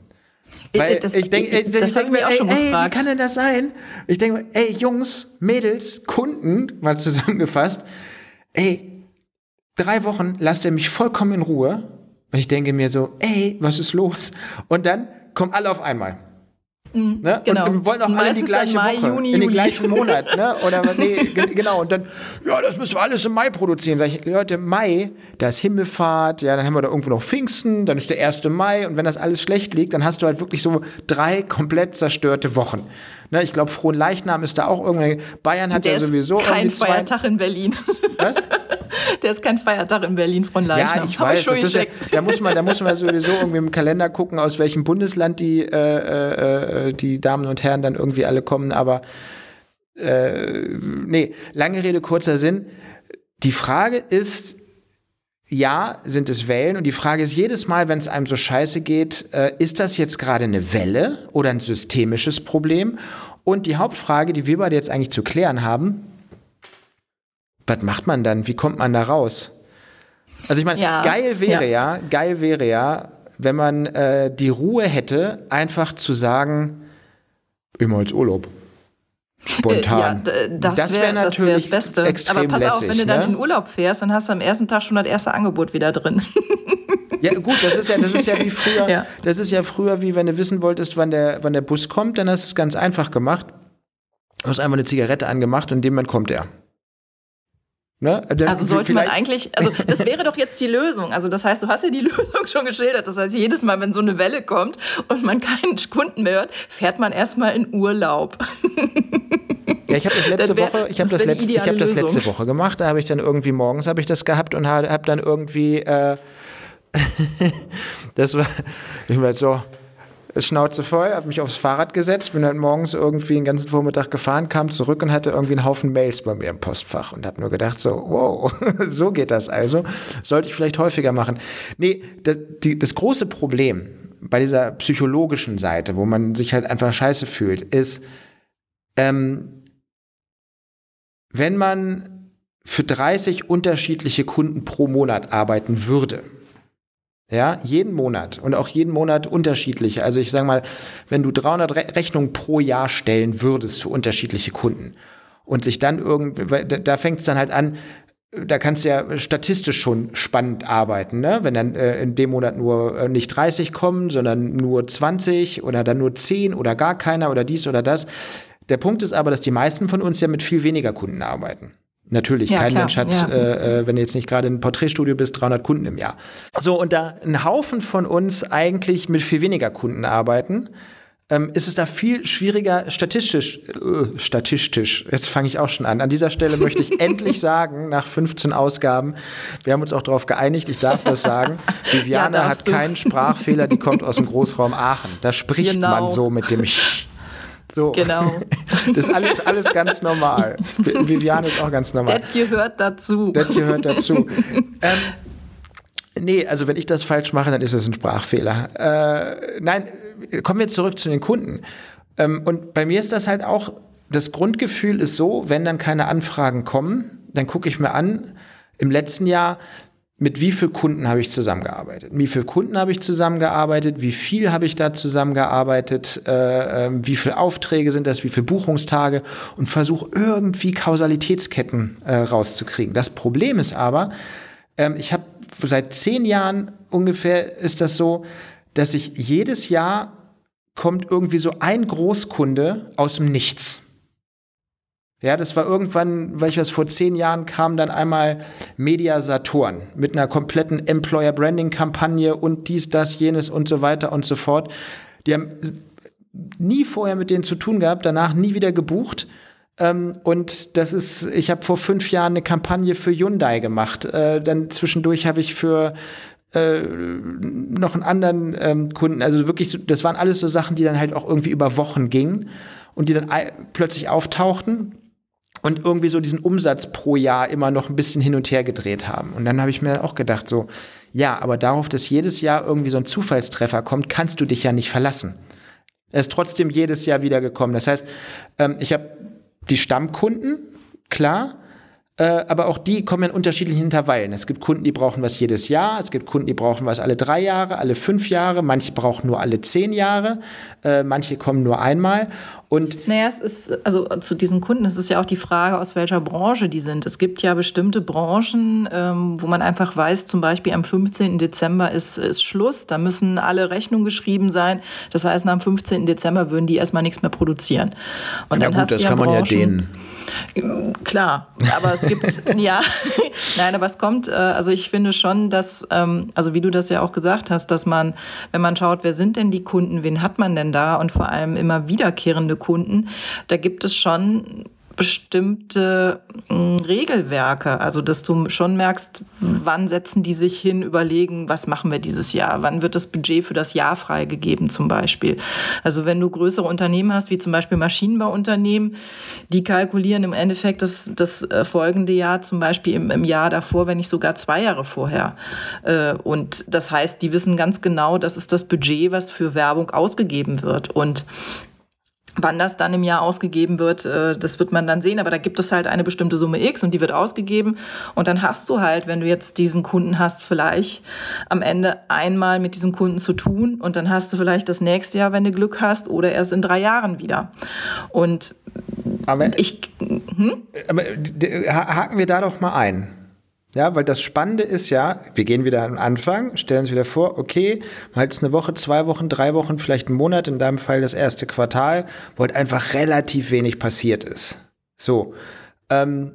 Weil das, ich denke, das habe ich mir auch schon ey, gefragt. Wie kann denn das sein? Ich denke, ey, Jungs, Mädels, Kunden, mal zusammengefasst, ey, drei Wochen lasst ihr mich vollkommen in Ruhe. Und ich denke mir so, ey, was ist los? Und dann kommen alle auf einmal. Mhm, ne? Genau. Und wir wollen auch alle die gleiche Mai, Woche, Juni, in den gleichen Monat. Ne? Oder nee, genau. Und dann, ja, das müssen wir alles im Mai produzieren. Sag ich, Leute, Mai, da ist Himmelfahrt, ja, dann haben wir da irgendwo noch Pfingsten, dann ist der 1. Mai und wenn das alles schlecht liegt, dann hast du halt wirklich so drei komplett zerstörte Wochen. Ne? Ich glaube, Frohen Leichnam ist da auch irgendwie. Bayern hat der ja sowieso ist kein Feiertag in Berlin. Was? Der ist kein Feiertag in Berlin von Leichnam. Ja, ich weiß. Ich ja, da, muss man, da muss man sowieso irgendwie im Kalender gucken, aus welchem Bundesland die, äh, äh, äh, die Damen und Herren dann irgendwie alle kommen. Aber äh, nee, lange Rede, kurzer Sinn. Die Frage ist, ja, sind es Wellen. Und die Frage ist jedes Mal, wenn es einem so scheiße geht, äh, ist das jetzt gerade eine Welle oder ein systemisches Problem? Und die Hauptfrage, die wir beide jetzt eigentlich zu klären haben, was macht man dann? Wie kommt man da raus? Also ich meine, ja, geil wäre ja. ja. geil wäre ja, wenn man äh, die Ruhe hätte, einfach zu sagen, immer als Urlaub. Spontan. Ja, das, das wäre wär natürlich das Beste. Extrem Aber pass lässig, auf, wenn du dann ne? in Urlaub fährst, dann hast du am ersten Tag schon das erste Angebot wieder drin. Ja, gut, das ist ja, das ist ja wie früher. Ja. Das ist ja früher, wie wenn du wissen wolltest, wann der, wann der Bus kommt, dann hast du es ganz einfach gemacht. Du hast einfach eine Zigarette angemacht und in dem Moment kommt er. Ne? Also sollte man eigentlich, also das wäre doch jetzt die Lösung. Also das heißt, du hast ja die Lösung schon geschildert. Das heißt, jedes Mal, wenn so eine Welle kommt und man keinen Kunden mehr hört, fährt man erstmal in Urlaub. Ja, ich habe das letzte wär, Woche, ich habe das, letzte, ich hab das letzte Woche gemacht. Da habe ich dann irgendwie morgens habe ich das gehabt und habe hab dann irgendwie, äh, das war, ich war so, Schnauze voll, habe mich aufs Fahrrad gesetzt, bin dann morgens irgendwie den ganzen Vormittag gefahren, kam zurück und hatte irgendwie einen Haufen Mails bei mir im Postfach und habe nur gedacht so, wow, so geht das also. Sollte ich vielleicht häufiger machen. Nee, das, die, das große Problem bei dieser psychologischen Seite, wo man sich halt einfach scheiße fühlt, ist, ähm, wenn man für 30 unterschiedliche Kunden pro Monat arbeiten würde, ja, jeden Monat und auch jeden Monat unterschiedliche. Also ich sage mal, wenn du 300 Re Rechnungen pro Jahr stellen würdest für unterschiedliche Kunden und sich dann irgendwie, da fängt es dann halt an, da kannst du ja statistisch schon spannend arbeiten, ne? Wenn dann äh, in dem Monat nur äh, nicht 30 kommen, sondern nur 20 oder dann nur 10 oder gar keiner oder dies oder das. Der Punkt ist aber, dass die meisten von uns ja mit viel weniger Kunden arbeiten. Natürlich, ja, kein klar, Mensch hat, ja. äh, äh wenn du jetzt nicht gerade ein Porträtstudio bist, 300 Kunden im Jahr. So, und da ein Haufen von uns eigentlich mit viel weniger Kunden arbeiten, ähm, ist es da viel schwieriger statistisch, äh, statistisch, jetzt fange ich auch schon an. An dieser Stelle möchte ich endlich sagen, nach 15 Ausgaben, wir haben uns auch darauf geeinigt, ich darf das sagen, Viviane ja, hat du. keinen Sprachfehler, die kommt aus dem Großraum Aachen. Da spricht genau. man so mit dem Sch so. Genau. Das ist alles, alles ganz normal. Viviane ist auch ganz normal. Das gehört dazu. Das gehört dazu. ähm, nee, also wenn ich das falsch mache, dann ist das ein Sprachfehler. Äh, nein, kommen wir zurück zu den Kunden. Ähm, und bei mir ist das halt auch, das Grundgefühl ist so, wenn dann keine Anfragen kommen, dann gucke ich mir an, im letzten Jahr, mit wie vielen Kunden habe ich zusammengearbeitet? Wie viele Kunden habe ich zusammengearbeitet? Wie viel habe ich da zusammengearbeitet? Äh, äh, wie viele Aufträge sind das? Wie viele Buchungstage? Und versuche irgendwie Kausalitätsketten äh, rauszukriegen. Das Problem ist aber, ähm, ich habe seit zehn Jahren ungefähr ist das so, dass ich jedes Jahr kommt irgendwie so ein Großkunde aus dem Nichts. Ja, das war irgendwann, weil ich was vor zehn Jahren kam, dann einmal Media Saturn mit einer kompletten Employer Branding Kampagne und dies, das, jenes und so weiter und so fort. Die haben nie vorher mit denen zu tun gehabt, danach nie wieder gebucht. Ähm, und das ist, ich habe vor fünf Jahren eine Kampagne für Hyundai gemacht. Äh, dann zwischendurch habe ich für äh, noch einen anderen ähm, Kunden, also wirklich, das waren alles so Sachen, die dann halt auch irgendwie über Wochen gingen und die dann plötzlich auftauchten und irgendwie so diesen Umsatz pro Jahr immer noch ein bisschen hin und her gedreht haben. Und dann habe ich mir auch gedacht, so, ja, aber darauf, dass jedes Jahr irgendwie so ein Zufallstreffer kommt, kannst du dich ja nicht verlassen. Er ist trotzdem jedes Jahr wieder gekommen. Das heißt, ähm, ich habe die Stammkunden, klar, aber auch die kommen in unterschiedlichen Intervallen. Es gibt Kunden, die brauchen was jedes Jahr, es gibt Kunden, die brauchen was alle drei Jahre, alle fünf Jahre, manche brauchen nur alle zehn Jahre, äh, manche kommen nur einmal. Und naja, es ist, also zu diesen Kunden, es ist ja auch die Frage, aus welcher Branche die sind. Es gibt ja bestimmte Branchen, ähm, wo man einfach weiß, zum Beispiel am 15. Dezember ist, ist Schluss, da müssen alle Rechnungen geschrieben sein. Das heißt, dem 15. Dezember würden die erstmal nichts mehr produzieren. Und ja gut, das kann man Branchen, ja denen. Klar, aber es gibt, ja, nein, aber es kommt, äh, also ich finde schon, dass, ähm, also wie du das ja auch gesagt hast, dass man, wenn man schaut, wer sind denn die Kunden, wen hat man denn da und vor allem immer wiederkehrende Kunden, da gibt es schon bestimmte hm, Regelwerke, also dass du schon merkst, wann setzen die sich hin, überlegen, was machen wir dieses Jahr, wann wird das Budget für das Jahr freigegeben zum Beispiel. Also wenn du größere Unternehmen hast, wie zum Beispiel Maschinenbauunternehmen, die kalkulieren im Endeffekt das, das äh, folgende Jahr zum Beispiel im, im Jahr davor, wenn nicht sogar zwei Jahre vorher. Äh, und das heißt, die wissen ganz genau, das ist das Budget, was für Werbung ausgegeben wird. Und Wann das dann im Jahr ausgegeben wird, äh, das wird man dann sehen, aber da gibt es halt eine bestimmte Summe X und die wird ausgegeben und dann hast du halt, wenn du jetzt diesen Kunden hast, vielleicht am Ende einmal mit diesem Kunden zu tun und dann hast du vielleicht das nächste Jahr, wenn du Glück hast, oder erst in drei Jahren wieder. Und aber ich, hm? aber haken wir da doch mal ein. Ja, weil das Spannende ist ja, wir gehen wieder am Anfang, stellen uns wieder vor, okay, mal jetzt eine Woche, zwei Wochen, drei Wochen, vielleicht einen Monat, in deinem Fall das erste Quartal, wo halt einfach relativ wenig passiert ist. So. Ähm,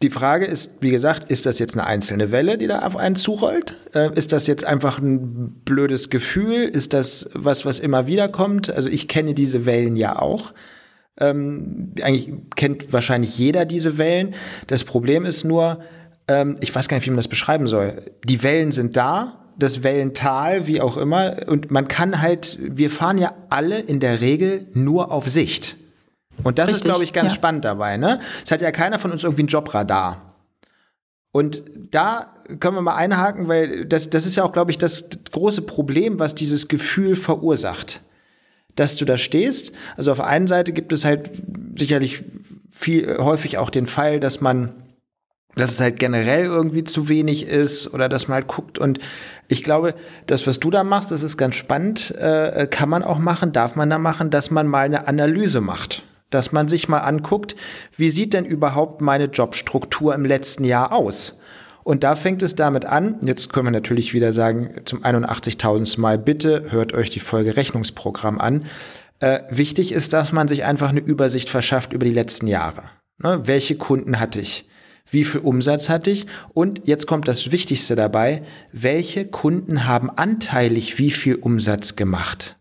die Frage ist, wie gesagt, ist das jetzt eine einzelne Welle, die da auf einen zurollt? Äh, ist das jetzt einfach ein blödes Gefühl? Ist das was, was immer wieder kommt? Also ich kenne diese Wellen ja auch. Ähm, eigentlich kennt wahrscheinlich jeder diese Wellen. Das Problem ist nur, ähm, ich weiß gar nicht, wie man das beschreiben soll. Die Wellen sind da, das Wellental, wie auch immer. Und man kann halt, wir fahren ja alle in der Regel nur auf Sicht. Und das Richtig, ist, glaube ich, ganz ja. spannend dabei. Ne? Es hat ja keiner von uns irgendwie ein Jobradar. Und da können wir mal einhaken, weil das, das ist ja auch, glaube ich, das große Problem, was dieses Gefühl verursacht dass du da stehst. Also auf der einen Seite gibt es halt sicherlich viel, häufig auch den Fall, dass man dass es halt generell irgendwie zu wenig ist oder dass man halt guckt. Und ich glaube, das, was du da machst, das ist ganz spannend. Äh, kann man auch machen, darf man da machen, dass man mal eine Analyse macht. Dass man sich mal anguckt, wie sieht denn überhaupt meine Jobstruktur im letzten Jahr aus? Und da fängt es damit an, jetzt können wir natürlich wieder sagen, zum 81.000. Mal, bitte hört euch die Folge Rechnungsprogramm an. Äh, wichtig ist, dass man sich einfach eine Übersicht verschafft über die letzten Jahre. Ne? Welche Kunden hatte ich? Wie viel Umsatz hatte ich? Und jetzt kommt das Wichtigste dabei, welche Kunden haben anteilig wie viel Umsatz gemacht?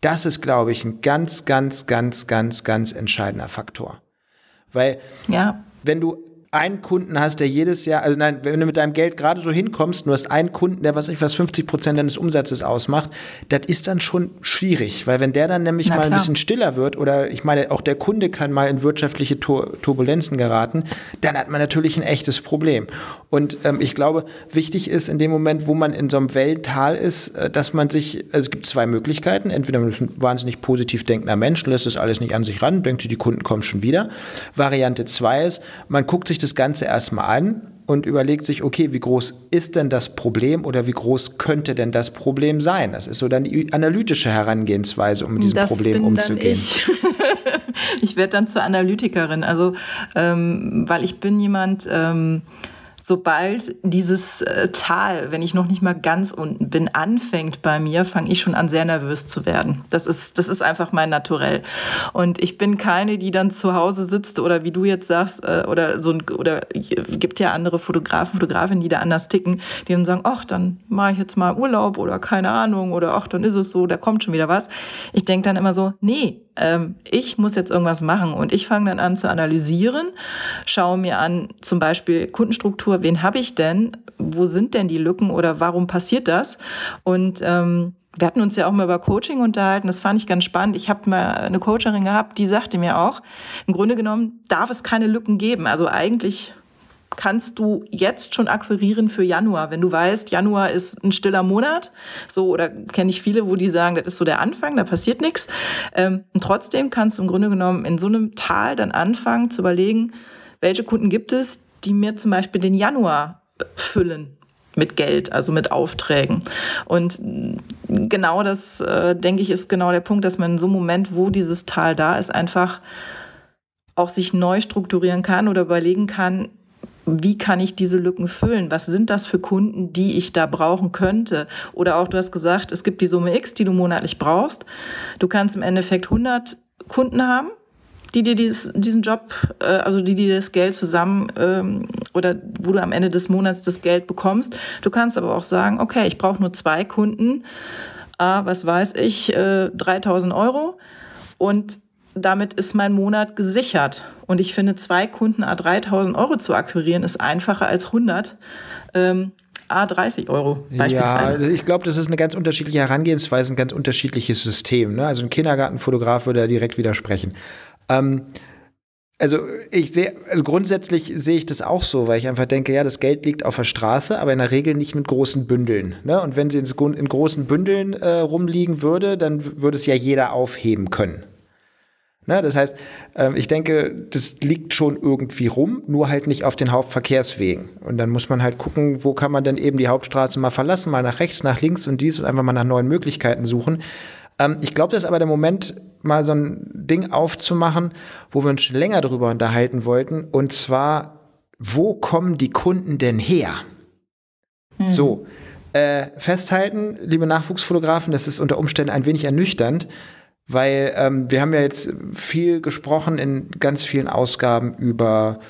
Das ist, glaube ich, ein ganz, ganz, ganz, ganz, ganz entscheidender Faktor. Weil, ja. wenn du einen Kunden hast, der jedes Jahr, also nein, wenn du mit deinem Geld gerade so hinkommst, du hast einen Kunden, der was ich was 50 Prozent deines Umsatzes ausmacht, das ist dann schon schwierig, weil wenn der dann nämlich Na, mal ein bisschen stiller wird oder ich meine, auch der Kunde kann mal in wirtschaftliche Tur Turbulenzen geraten, dann hat man natürlich ein echtes Problem. Und ähm, ich glaube, wichtig ist in dem Moment, wo man in so einem Welttal ist, äh, dass man sich, also es gibt zwei Möglichkeiten, entweder man ist ein wahnsinnig positiv denkender Mensch, lässt das alles nicht an sich ran, denkt sich, die Kunden kommen schon wieder. Variante zwei ist, man guckt sich das Ganze erstmal an und überlegt sich, okay, wie groß ist denn das Problem oder wie groß könnte denn das Problem sein? Das ist so dann die analytische Herangehensweise, um mit diesem das Problem umzugehen. Ich, ich werde dann zur Analytikerin, also ähm, weil ich bin jemand, ähm, sobald dieses äh, Tal, wenn ich noch nicht mal ganz unten bin, anfängt bei mir, fange ich schon an, sehr nervös zu werden. Das ist, das ist einfach mein Naturell. Und ich bin keine, die dann zu Hause sitzt oder wie du jetzt sagst, äh, oder so ein, oder gibt ja andere Fotografen, Fotografinnen, die da anders ticken, die dann sagen, ach, dann mache ich jetzt mal Urlaub oder keine Ahnung oder ach, dann ist es so, da kommt schon wieder was. Ich denke dann immer so, nee, ähm, ich muss jetzt irgendwas machen und ich fange dann an zu analysieren, schaue mir an zum Beispiel Kundenstruktur, wen habe ich denn, wo sind denn die Lücken oder warum passiert das und ähm, wir hatten uns ja auch mal über Coaching unterhalten, das fand ich ganz spannend. Ich habe mal eine Coacherin gehabt, die sagte mir auch, im Grunde genommen darf es keine Lücken geben. Also eigentlich kannst du jetzt schon akquirieren für Januar. Wenn du weißt, Januar ist ein stiller Monat, so oder kenne ich viele, wo die sagen, das ist so der Anfang, da passiert nichts. Ähm, und trotzdem kannst du im Grunde genommen in so einem Tal dann anfangen zu überlegen, welche Kunden gibt es, die mir zum Beispiel den Januar füllen mit Geld, also mit Aufträgen. Und genau das, äh, denke ich, ist genau der Punkt, dass man in so einem Moment, wo dieses Tal da ist, einfach auch sich neu strukturieren kann oder überlegen kann, wie kann ich diese Lücken füllen? Was sind das für Kunden, die ich da brauchen könnte? Oder auch, du hast gesagt, es gibt die Summe X, die du monatlich brauchst. Du kannst im Endeffekt 100 Kunden haben, die dir dies, diesen Job, äh, also die dir das Geld zusammen ähm, oder wo du am Ende des Monats das Geld bekommst. Du kannst aber auch sagen, okay, ich brauche nur zwei Kunden, ah, was weiß ich, äh, 3000 Euro und damit ist mein Monat gesichert. Und ich finde, zwei Kunden A 3000 Euro zu akquirieren, ist einfacher als 100. Ähm, A 30 Euro beispielsweise. Ja, ich glaube, das ist eine ganz unterschiedliche Herangehensweise, ein ganz unterschiedliches System. Ne? Also ein Kindergartenfotograf würde da direkt widersprechen. Ähm, also ich sehe, also grundsätzlich sehe ich das auch so, weil ich einfach denke, ja, das Geld liegt auf der Straße, aber in der Regel nicht mit großen Bündeln. Ne? Und wenn sie in, großen Bündeln äh, rumliegen würde, dann würde es ja jeder aufheben können. Ne? Das heißt, äh, ich denke, das liegt schon irgendwie rum, nur halt nicht auf den Hauptverkehrswegen. Und dann muss man halt gucken, wo kann man denn eben die Hauptstraße mal verlassen, mal nach rechts, nach links und dies und einfach mal nach neuen Möglichkeiten suchen. Ähm, ich glaube, das ist aber der Moment, mal so ein Ding aufzumachen, wo wir uns schon länger darüber unterhalten wollten. Und zwar, wo kommen die Kunden denn her? Mhm. So, äh, festhalten, liebe Nachwuchsfotografen, das ist unter Umständen ein wenig ernüchternd, weil ähm, wir haben ja jetzt viel gesprochen in ganz vielen Ausgaben über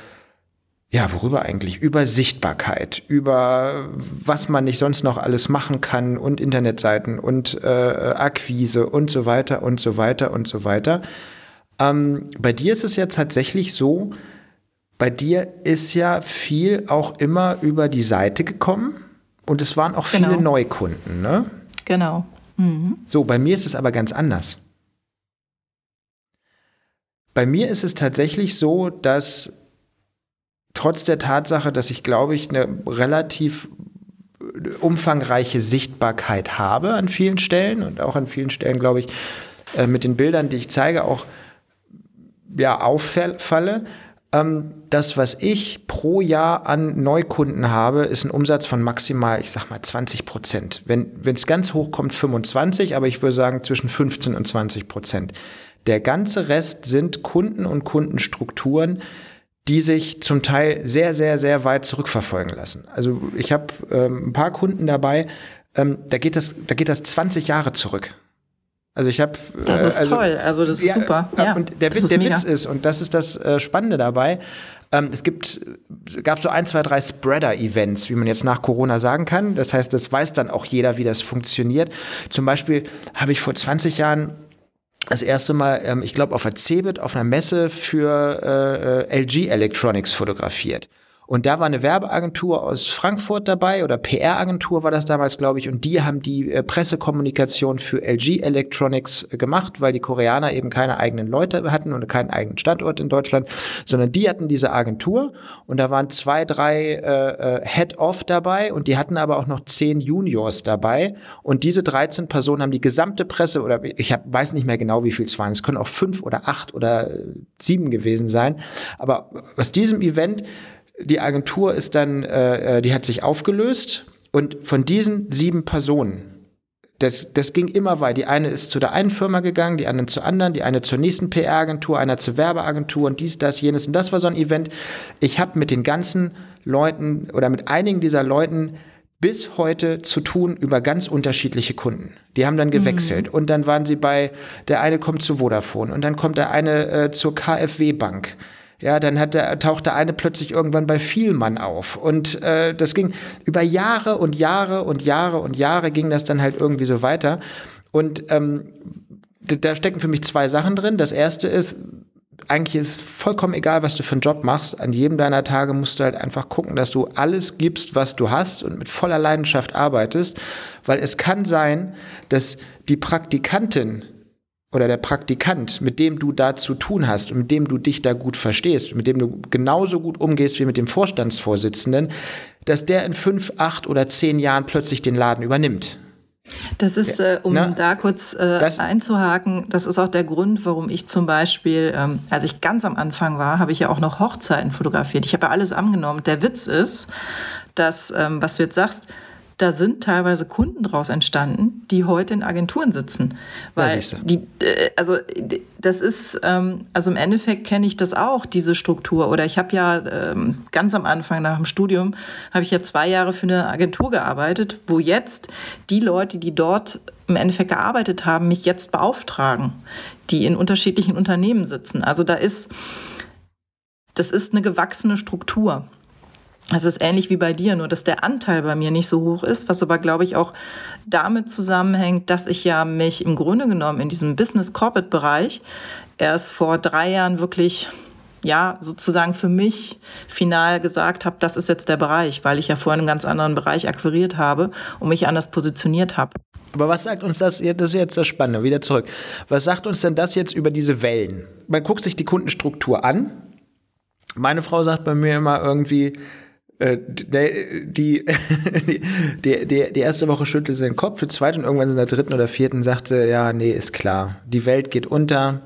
ja, worüber eigentlich? Über Sichtbarkeit, über was man nicht sonst noch alles machen kann und Internetseiten und äh, Akquise und so weiter und so weiter und so weiter. Ähm, bei dir ist es ja tatsächlich so, bei dir ist ja viel auch immer über die Seite gekommen und es waren auch viele genau. Neukunden, ne? Genau. Mhm. So, bei mir ist es aber ganz anders. Bei mir ist es tatsächlich so, dass trotz der Tatsache, dass ich, glaube ich, eine relativ umfangreiche Sichtbarkeit habe an vielen Stellen und auch an vielen Stellen, glaube ich, äh, mit den Bildern, die ich zeige, auch ja, auffalle. Ähm, das, was ich pro Jahr an Neukunden habe, ist ein Umsatz von maximal, ich sag mal, 20 Prozent. Wenn es ganz hoch kommt, 25, aber ich würde sagen zwischen 15 und 20 Prozent. Der ganze Rest sind Kunden und Kundenstrukturen, die sich zum Teil sehr, sehr, sehr weit zurückverfolgen lassen. Also ich habe ähm, ein paar Kunden dabei, ähm, da, geht das, da geht das 20 Jahre zurück. Also ich habe. Das ist äh, also, toll, also das ist ja, super. Ja, und der, Witz, der Witz ist, und das ist das äh, Spannende dabei, ähm, es gibt, gab so ein, zwei, drei Spreader-Events, wie man jetzt nach Corona sagen kann. Das heißt, das weiß dann auch jeder, wie das funktioniert. Zum Beispiel habe ich vor 20 Jahren das erste Mal, ähm, ich glaube, auf der CeBIT auf einer Messe für äh, äh LG Electronics fotografiert. Und da war eine Werbeagentur aus Frankfurt dabei oder PR-Agentur war das damals, glaube ich. Und die haben die äh, Pressekommunikation für LG Electronics äh, gemacht, weil die Koreaner eben keine eigenen Leute hatten und keinen eigenen Standort in Deutschland, sondern die hatten diese Agentur. Und da waren zwei, drei äh, äh Head-Off dabei und die hatten aber auch noch zehn Juniors dabei. Und diese 13 Personen haben die gesamte Presse oder ich hab, weiß nicht mehr genau, wie viel es waren. Es können auch fünf oder acht oder sieben gewesen sein. Aber aus diesem Event die Agentur ist dann, äh, äh, die hat sich aufgelöst und von diesen sieben Personen, das, das ging immer weiter. Die eine ist zu der einen Firma gegangen, die anderen zur anderen, die eine zur nächsten PR-Agentur, einer zur Werbeagentur und dies, das, jenes. Und das war so ein Event. Ich habe mit den ganzen Leuten oder mit einigen dieser Leuten bis heute zu tun über ganz unterschiedliche Kunden. Die haben dann gewechselt mhm. und dann waren sie bei, der eine kommt zu Vodafone und dann kommt der eine äh, zur KfW Bank ja, dann hat der, tauchte eine plötzlich irgendwann bei Vielmann auf. Und äh, das ging über Jahre und Jahre und Jahre und Jahre ging das dann halt irgendwie so weiter. Und ähm, da stecken für mich zwei Sachen drin. Das erste ist, eigentlich ist vollkommen egal, was du für einen Job machst. An jedem deiner Tage musst du halt einfach gucken, dass du alles gibst, was du hast und mit voller Leidenschaft arbeitest, weil es kann sein, dass die Praktikantin oder der Praktikant, mit dem du da zu tun hast und mit dem du dich da gut verstehst, mit dem du genauso gut umgehst wie mit dem Vorstandsvorsitzenden, dass der in fünf, acht oder zehn Jahren plötzlich den Laden übernimmt. Das ist, äh, um Na, da kurz äh, das, einzuhaken, das ist auch der Grund, warum ich zum Beispiel, ähm, als ich ganz am Anfang war, habe ich ja auch noch Hochzeiten fotografiert. Ich habe ja alles angenommen. Der Witz ist, dass, ähm, was du jetzt sagst, da sind teilweise Kunden draus entstanden, die heute in Agenturen sitzen. Weil die, äh, also das ist, ähm, also im Endeffekt kenne ich das auch, diese Struktur. Oder ich habe ja ähm, ganz am Anfang nach dem Studium, habe ich ja zwei Jahre für eine Agentur gearbeitet, wo jetzt die Leute, die dort im Endeffekt gearbeitet haben, mich jetzt beauftragen, die in unterschiedlichen Unternehmen sitzen. Also da ist, das ist eine gewachsene Struktur. Das ist ähnlich wie bei dir, nur dass der Anteil bei mir nicht so hoch ist, was aber, glaube ich, auch damit zusammenhängt, dass ich ja mich im Grunde genommen in diesem Business-Corporate-Bereich erst vor drei Jahren wirklich, ja, sozusagen für mich final gesagt habe, das ist jetzt der Bereich, weil ich ja vorhin einen ganz anderen Bereich akquiriert habe und mich anders positioniert habe. Aber was sagt uns das, das ist jetzt das Spannende, wieder zurück. Was sagt uns denn das jetzt über diese Wellen? Man guckt sich die Kundenstruktur an. Meine Frau sagt bei mir immer irgendwie, die, die, die, die, erste Woche schüttelte sie den Kopf, die zweite und irgendwann in der dritten oder vierten sagte, ja, nee, ist klar. Die Welt geht unter,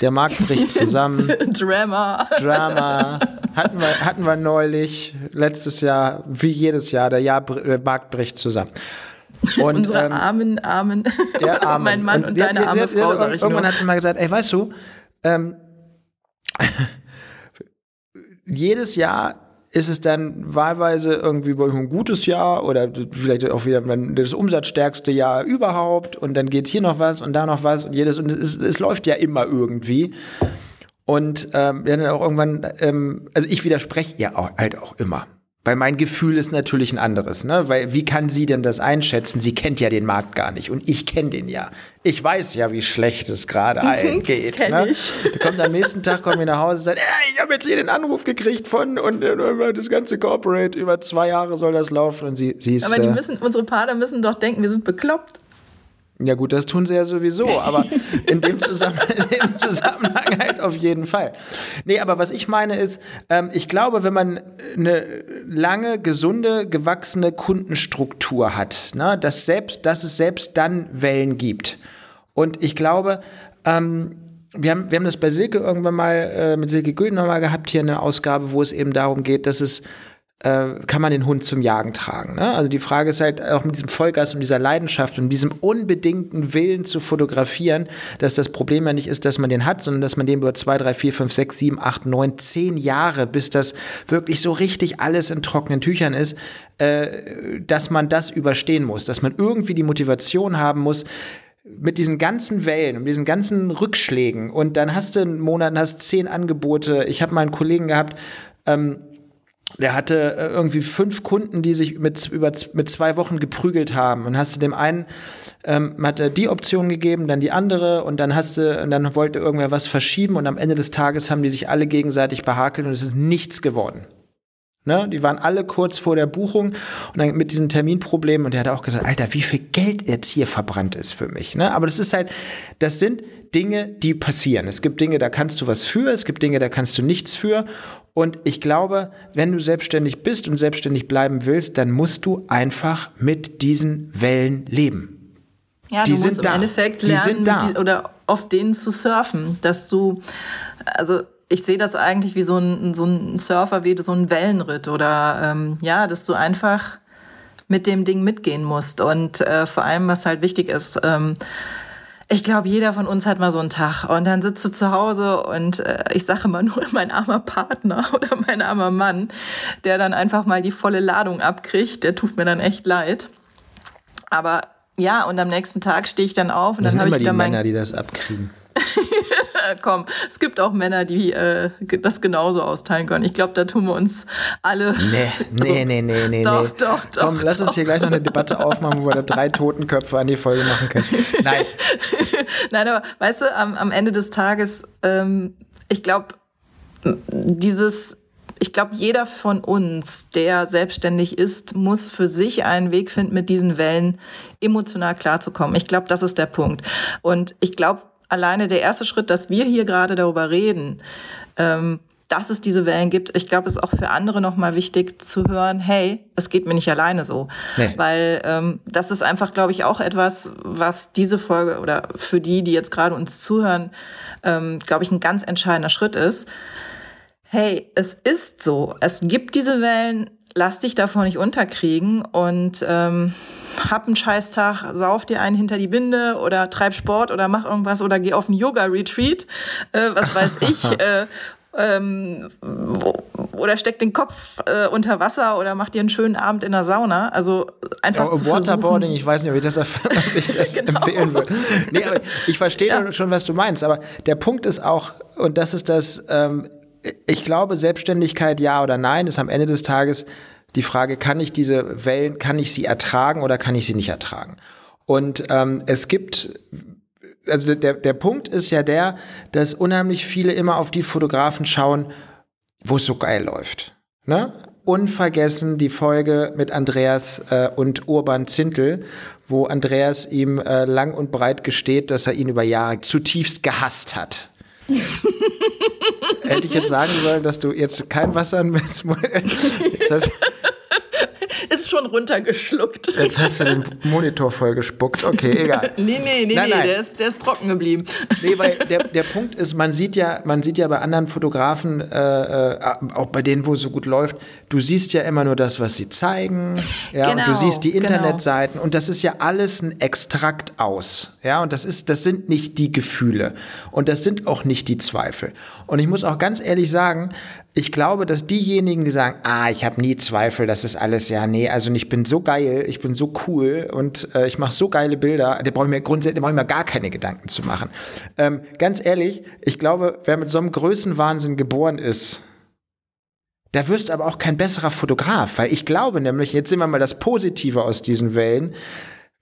der Markt bricht zusammen. Drama. Drama. Hatten wir, hatten wir neulich, letztes Jahr, wie jedes Jahr, der, Jahr, der Markt bricht zusammen. Und, Unsere ähm, armen, armen, ja, armen. mein Mann und, und deine hat, arme Frau, sag ich Irgendwann nur. hat sie mal gesagt, ey, weißt du, ähm, jedes Jahr ist es dann wahlweise irgendwie ein gutes Jahr oder vielleicht auch wieder das umsatzstärkste Jahr überhaupt und dann geht hier noch was und da noch was und jedes und es, es läuft ja immer irgendwie. Und ähm, dann auch irgendwann, ähm, also ich widerspreche ja auch, halt auch immer. Weil mein Gefühl ist natürlich ein anderes, ne? Weil wie kann sie denn das einschätzen? Sie kennt ja den Markt gar nicht und ich kenne den ja. Ich weiß ja, wie schlecht es gerade allen geht. Ne? ich. Da kommt am nächsten Tag, kommt mir nach Hause und sagt, hey, ich habe jetzt hier den Anruf gekriegt von und äh, das ganze Corporate über zwei Jahre soll das laufen und sie, sie ist. Aber die äh, müssen, unsere Partner müssen doch denken, wir sind bekloppt. Ja gut, das tun sie ja sowieso, aber in dem, Zusammenhang, in dem Zusammenhang halt auf jeden Fall. Nee, aber was ich meine ist, ähm, ich glaube, wenn man eine lange, gesunde, gewachsene Kundenstruktur hat, ne, dass, selbst, dass es selbst dann Wellen gibt. Und ich glaube, ähm, wir haben, wir haben das bei Silke irgendwann mal, äh, mit Silke Gülden mal gehabt, hier eine Ausgabe, wo es eben darum geht, dass es äh, kann man den Hund zum Jagen tragen. Ne? Also die Frage ist halt auch mit diesem Vollgas und dieser Leidenschaft und diesem unbedingten Willen zu fotografieren, dass das Problem ja nicht ist, dass man den hat, sondern dass man den über zwei, drei, vier, fünf, sechs, sieben, acht, neun, zehn Jahre, bis das wirklich so richtig alles in trockenen Tüchern ist, äh, dass man das überstehen muss, dass man irgendwie die Motivation haben muss, mit diesen ganzen Wellen und diesen ganzen Rückschlägen und dann hast du einen Monat, hast zehn Angebote. Ich habe mal einen Kollegen gehabt, ähm, der hatte äh, irgendwie fünf Kunden, die sich mit, über, mit zwei Wochen geprügelt haben. Und hast du dem einen, ähm, hat er die Option gegeben, dann die andere und dann hast du, und dann wollte irgendwer was verschieben und am Ende des Tages haben die sich alle gegenseitig behakelt und es ist nichts geworden. Ne? Die waren alle kurz vor der Buchung und dann mit diesen Terminproblemen und der hat auch gesagt, Alter, wie viel Geld jetzt hier verbrannt ist für mich. Ne? Aber das ist halt, das sind Dinge, die passieren. Es gibt Dinge, da kannst du was für, es gibt Dinge, da kannst du nichts für. Und ich glaube, wenn du selbstständig bist und selbstständig bleiben willst, dann musst du einfach mit diesen Wellen leben. Ja, die du musst im da. Endeffekt lernen, die, oder auf denen zu surfen, dass du, also ich sehe das eigentlich wie so ein, so ein Surfer, wie so ein Wellenritt oder ähm, ja, dass du einfach mit dem Ding mitgehen musst. Und äh, vor allem, was halt wichtig ist, ähm, ich glaube, jeder von uns hat mal so einen Tag und dann sitzt du zu Hause und äh, ich sage immer nur mein armer Partner oder mein armer Mann, der dann einfach mal die volle Ladung abkriegt, der tut mir dann echt leid. Aber ja, und am nächsten Tag stehe ich dann auf und das dann habe ich wieder die Männer, die das abkriegen. Komm, es gibt auch Männer, die äh, das genauso austeilen können. Ich glaube, da tun wir uns alle. Nee, nee, nee, nee, nee. Doch, doch, doch. Komm, lass uns hier gleich noch eine Debatte aufmachen, wo wir da drei Totenköpfe an die Folge machen können. Nein. Nein, aber weißt du, am, am Ende des Tages, ähm, ich glaube, dieses ich glaube, jeder von uns, der selbstständig ist, muss für sich einen Weg finden, mit diesen Wellen emotional klarzukommen. Ich glaube, das ist der Punkt. Und ich glaube, alleine der erste Schritt, dass wir hier gerade darüber reden, ähm, dass es diese Wellen gibt. Ich glaube, es ist auch für andere nochmal wichtig zu hören, hey, es geht mir nicht alleine so. Nee. Weil ähm, das ist einfach, glaube ich, auch etwas, was diese Folge oder für die, die jetzt gerade uns zuhören, ähm, glaube ich, ein ganz entscheidender Schritt ist. Hey, es ist so. Es gibt diese Wellen, lass dich davon nicht unterkriegen und ähm, hab einen Scheißtag, sauf dir einen hinter die Binde oder treib Sport oder mach irgendwas oder geh auf einen Yoga-Retreat, äh, was weiß ich, äh, ähm, oder steck den Kopf äh, unter Wasser oder mach dir einen schönen Abend in der Sauna. Also einfach ja, zu Waterboarding, ich weiß nicht, ob ich das, ich das genau. empfehlen würde. Nee, aber ich verstehe ja. schon, was du meinst. Aber der Punkt ist auch, und das ist das, ähm, ich glaube, Selbstständigkeit ja oder nein ist am Ende des Tages die Frage, kann ich diese Wellen, kann ich sie ertragen oder kann ich sie nicht ertragen? Und ähm, es gibt, also der, der Punkt ist ja der, dass unheimlich viele immer auf die Fotografen schauen, wo es so geil läuft. Ne? Unvergessen die Folge mit Andreas äh, und Urban Zintel, wo Andreas ihm äh, lang und breit gesteht, dass er ihn über Jahre zutiefst gehasst hat. Hätte ich jetzt sagen sollen, dass du jetzt kein Wasser mehr. Jetzt hast, ist schon runtergeschluckt. Jetzt hast du den Monitor vollgespuckt. Okay, egal. nee, nee, nee, nein, nein. Der, ist, der ist trocken geblieben. nee, weil der, der Punkt ist, man sieht ja, man sieht ja bei anderen Fotografen, äh, äh, auch bei denen, wo es so gut läuft, du siehst ja immer nur das, was sie zeigen. Ja, genau, und du genau, siehst die genau. Internetseiten genau. und das ist ja alles ein Extrakt aus. Ja, und das ist, das sind nicht die Gefühle. Und das sind auch nicht die Zweifel. Und ich muss auch ganz ehrlich sagen, ich glaube, dass diejenigen, die sagen, ah, ich habe nie Zweifel, das ist alles, ja, nee, also ich bin so geil, ich bin so cool und äh, ich mache so geile Bilder, da brauche ich mir grundsätzlich brauche ich mir gar keine Gedanken zu machen. Ähm, ganz ehrlich, ich glaube, wer mit so einem Größenwahnsinn geboren ist, da wirst du aber auch kein besserer Fotograf, weil ich glaube nämlich, jetzt sehen wir mal das Positive aus diesen Wellen,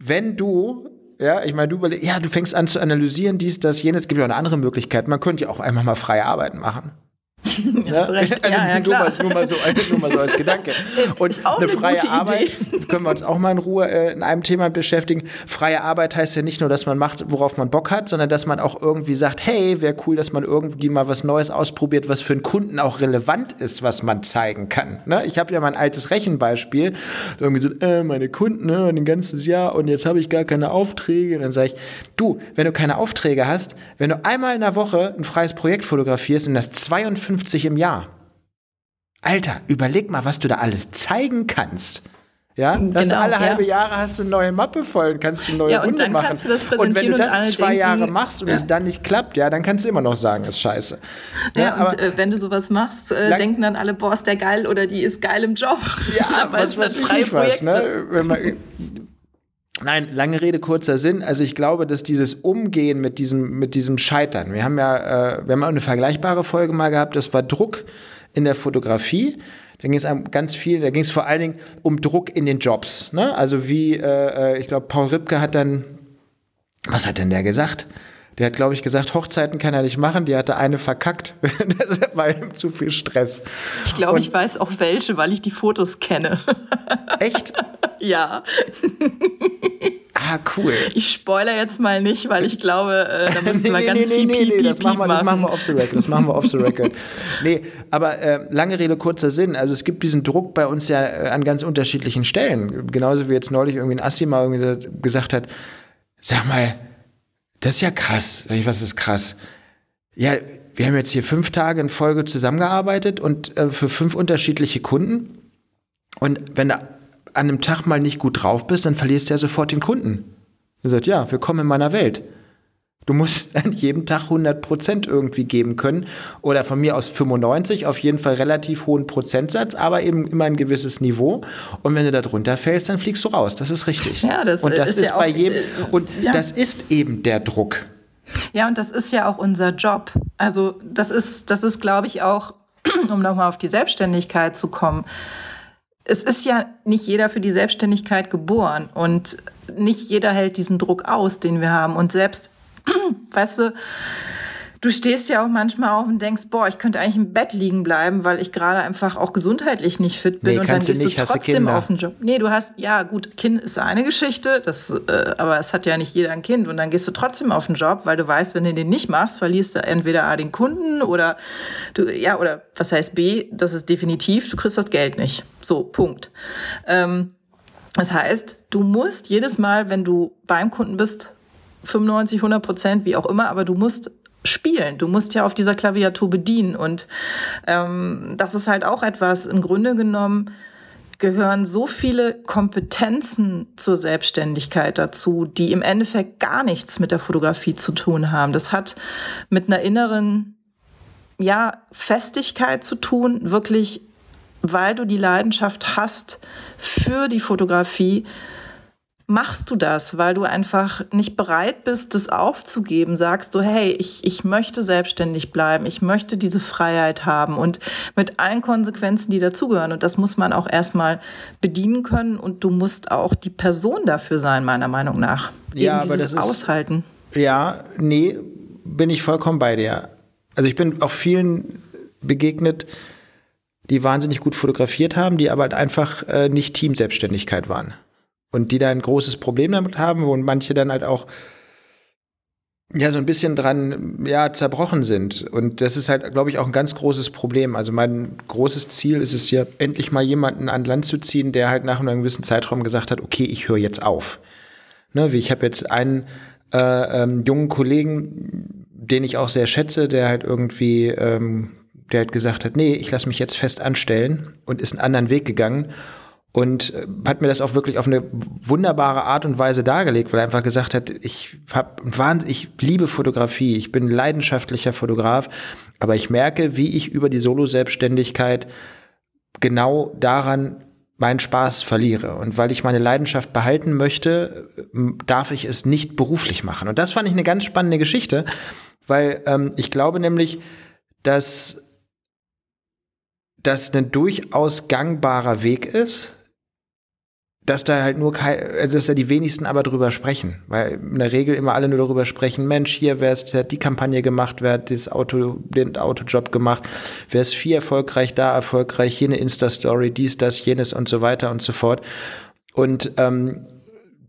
wenn du ja, ich meine, du überlegst, ja, du fängst an zu analysieren, dies, das, jenes, gibt ja auch eine andere Möglichkeit. Man könnte ja auch einfach mal freie Arbeiten machen. Ja, hast recht. Also ja, ja, nur, mal, nur, mal so, nur, mal, so, als Gedanke. Und eine, eine freie Arbeit können wir uns auch mal in Ruhe äh, in einem Thema beschäftigen. Freie Arbeit heißt ja nicht nur, dass man macht, worauf man Bock hat, sondern dass man auch irgendwie sagt, hey, wäre cool, dass man irgendwie mal was Neues ausprobiert, was für einen Kunden auch relevant ist, was man zeigen kann. Ne? Ich habe ja mein altes Rechenbeispiel, irgendwie so, äh, meine Kunden, ne, ein ganzes Jahr und jetzt habe ich gar keine Aufträge. Und dann sage ich, du, wenn du keine Aufträge hast, wenn du einmal in der Woche ein freies Projekt fotografierst, sind das 52 50 im Jahr. Alter, überleg mal, was du da alles zeigen kannst. Ja, dass genau, du alle ja. halbe Jahre hast du eine neue Mappe voll und kannst eine neue ja, Runde machen. und, und wenn du das zwei denken, Jahre machst und ja. es dann nicht klappt, ja, dann kannst du immer noch sagen, ist scheiße. Ja, und äh, wenn du sowas machst, äh, denken dann alle, boah, ist der geil oder die ist geil im Job. Ja, was, was freie Projekte. Was, ne? Nein, lange Rede, kurzer Sinn. Also ich glaube, dass dieses Umgehen mit diesem, mit diesem Scheitern, wir haben ja, äh, wir haben auch eine vergleichbare Folge mal gehabt, das war Druck in der Fotografie. Da ging es ganz viel, da ging es vor allen Dingen um Druck in den Jobs. Ne? Also wie, äh, äh ich glaube, Paul Ripke hat dann, was hat denn der gesagt? Der hat, glaube ich, gesagt, Hochzeiten kann er nicht machen. Die hatte eine verkackt. das war ihm zu viel Stress. Ich glaube, ich weiß auch welche, weil ich die Fotos kenne. Echt? ja. Ah, cool. Ich spoiler jetzt mal nicht, weil ich glaube, äh, da müssen nee, wir nee, ganz nee, viel nee, Piep, nee, das, machen wir, das machen wir off the record. Das machen wir off the record. nee, aber äh, lange Rede, kurzer Sinn. Also es gibt diesen Druck bei uns ja äh, an ganz unterschiedlichen Stellen. Genauso wie jetzt neulich irgendwie ein Assi mal gesagt hat, sag mal, das ist ja krass. Was ist krass? Ja, wir haben jetzt hier fünf Tage in Folge zusammengearbeitet und äh, für fünf unterschiedliche Kunden. Und wenn du an einem Tag mal nicht gut drauf bist, dann verlierst du ja sofort den Kunden. Er sagt, ja, willkommen in meiner Welt. Du musst an jedem Tag 100 Prozent irgendwie geben können oder von mir aus 95, auf jeden Fall relativ hohen Prozentsatz, aber eben immer ein gewisses Niveau. Und wenn du da drunter fällst, dann fliegst du raus. Das ist richtig. Ja, das und das ist, ist ja bei auch, jedem äh, und ja. das ist eben der Druck. Ja, und das ist ja auch unser Job. Also das ist, das ist, glaube ich, auch, um nochmal auf die Selbstständigkeit zu kommen. Es ist ja nicht jeder für die Selbstständigkeit geboren und nicht jeder hält diesen Druck aus, den wir haben. Und selbst weißt du, du stehst ja auch manchmal auf und denkst, boah, ich könnte eigentlich im Bett liegen bleiben, weil ich gerade einfach auch gesundheitlich nicht fit bin. Nee, und dann gehst du, nicht, du trotzdem auf den Job. Nee, du hast, ja gut, Kind ist eine Geschichte, das, äh, aber es hat ja nicht jeder ein Kind. Und dann gehst du trotzdem auf den Job, weil du weißt, wenn du den nicht machst, verlierst du entweder A den Kunden oder du, ja, oder was heißt B, das ist definitiv, du kriegst das Geld nicht. So, Punkt. Ähm, das heißt, du musst jedes Mal, wenn du beim Kunden bist, 95, 100 Prozent, wie auch immer, aber du musst spielen. Du musst ja auf dieser Klaviatur bedienen. Und ähm, das ist halt auch etwas, im Grunde genommen gehören so viele Kompetenzen zur Selbstständigkeit dazu, die im Endeffekt gar nichts mit der Fotografie zu tun haben. Das hat mit einer inneren ja, Festigkeit zu tun, wirklich, weil du die Leidenschaft hast für die Fotografie, machst du das, weil du einfach nicht bereit bist, das aufzugeben. Sagst du, hey, ich, ich möchte selbstständig bleiben, ich möchte diese Freiheit haben und mit allen Konsequenzen, die dazugehören. Und das muss man auch erstmal bedienen können und du musst auch die Person dafür sein, meiner Meinung nach. Ja, Eben aber das ist, aushalten. Ja, nee, bin ich vollkommen bei dir. Also ich bin auch vielen begegnet, die wahnsinnig gut fotografiert haben, die aber halt einfach äh, nicht Teamselbstständigkeit waren und die da ein großes Problem damit haben, wo manche dann halt auch ja so ein bisschen dran ja zerbrochen sind und das ist halt glaube ich auch ein ganz großes Problem. Also mein großes Ziel ist es ja endlich mal jemanden an Land zu ziehen, der halt nach einem gewissen Zeitraum gesagt hat, okay, ich höre jetzt auf. Ne, wie ich habe jetzt einen äh, ähm, jungen Kollegen, den ich auch sehr schätze, der halt irgendwie ähm, der halt gesagt hat, nee, ich lasse mich jetzt fest anstellen und ist einen anderen Weg gegangen und äh, hat mir das auch wirklich auf eine wunderbare Art und Weise dargelegt, weil er einfach gesagt hat, ich hab wahnsinnig, ich liebe Fotografie, ich bin leidenschaftlicher Fotograf, aber ich merke, wie ich über die Solo-Selbstständigkeit genau daran meinen Spaß verliere. Und weil ich meine Leidenschaft behalten möchte, darf ich es nicht beruflich machen. Und das fand ich eine ganz spannende Geschichte, weil ähm, ich glaube nämlich, dass das ein durchaus gangbarer Weg ist, dass da halt nur kein, also dass da die wenigsten aber drüber sprechen, weil in der Regel immer alle nur darüber sprechen, Mensch, hier wer ist, hat die Kampagne gemacht, wer hat das Auto, den Autojob gemacht, wer ist viel erfolgreich, da erfolgreich, hier eine Insta-Story, dies, das, jenes und so weiter und so fort. Und ähm,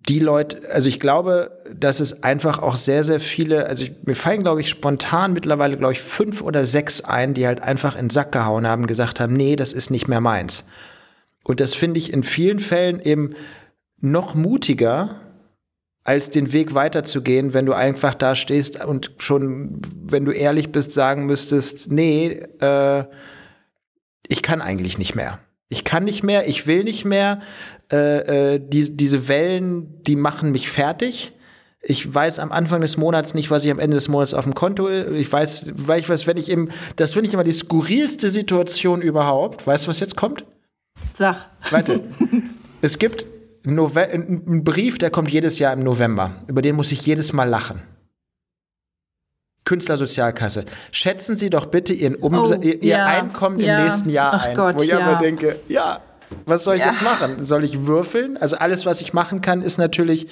die Leute, also ich glaube, dass es einfach auch sehr, sehr viele, also ich, mir fallen, glaube ich, spontan mittlerweile, glaube ich, fünf oder sechs ein, die halt einfach in den Sack gehauen haben, gesagt haben, nee, das ist nicht mehr meins. Und das finde ich in vielen Fällen eben noch mutiger, als den Weg weiterzugehen, wenn du einfach da stehst und schon, wenn du ehrlich bist, sagen müsstest, nee, äh, ich kann eigentlich nicht mehr. Ich kann nicht mehr, ich will nicht mehr. Äh, äh, die, diese Wellen, die machen mich fertig. Ich weiß am Anfang des Monats nicht, was ich am Ende des Monats auf dem Konto. Ich weiß, weil ich weiß, wenn ich im, das finde ich immer die skurrilste Situation überhaupt. Weißt du, was jetzt kommt? Sag. Warte. es gibt einen Brief, der kommt jedes Jahr im November. Über den muss ich jedes Mal lachen. Künstlersozialkasse. Schätzen Sie doch bitte Ihren um oh, ihr, ja, Einkommen ja. im nächsten Jahr Ach ein. Gott, wo ich ja. aber denke, ja, was soll ich ja. jetzt machen? Soll ich würfeln? Also alles, was ich machen kann, ist natürlich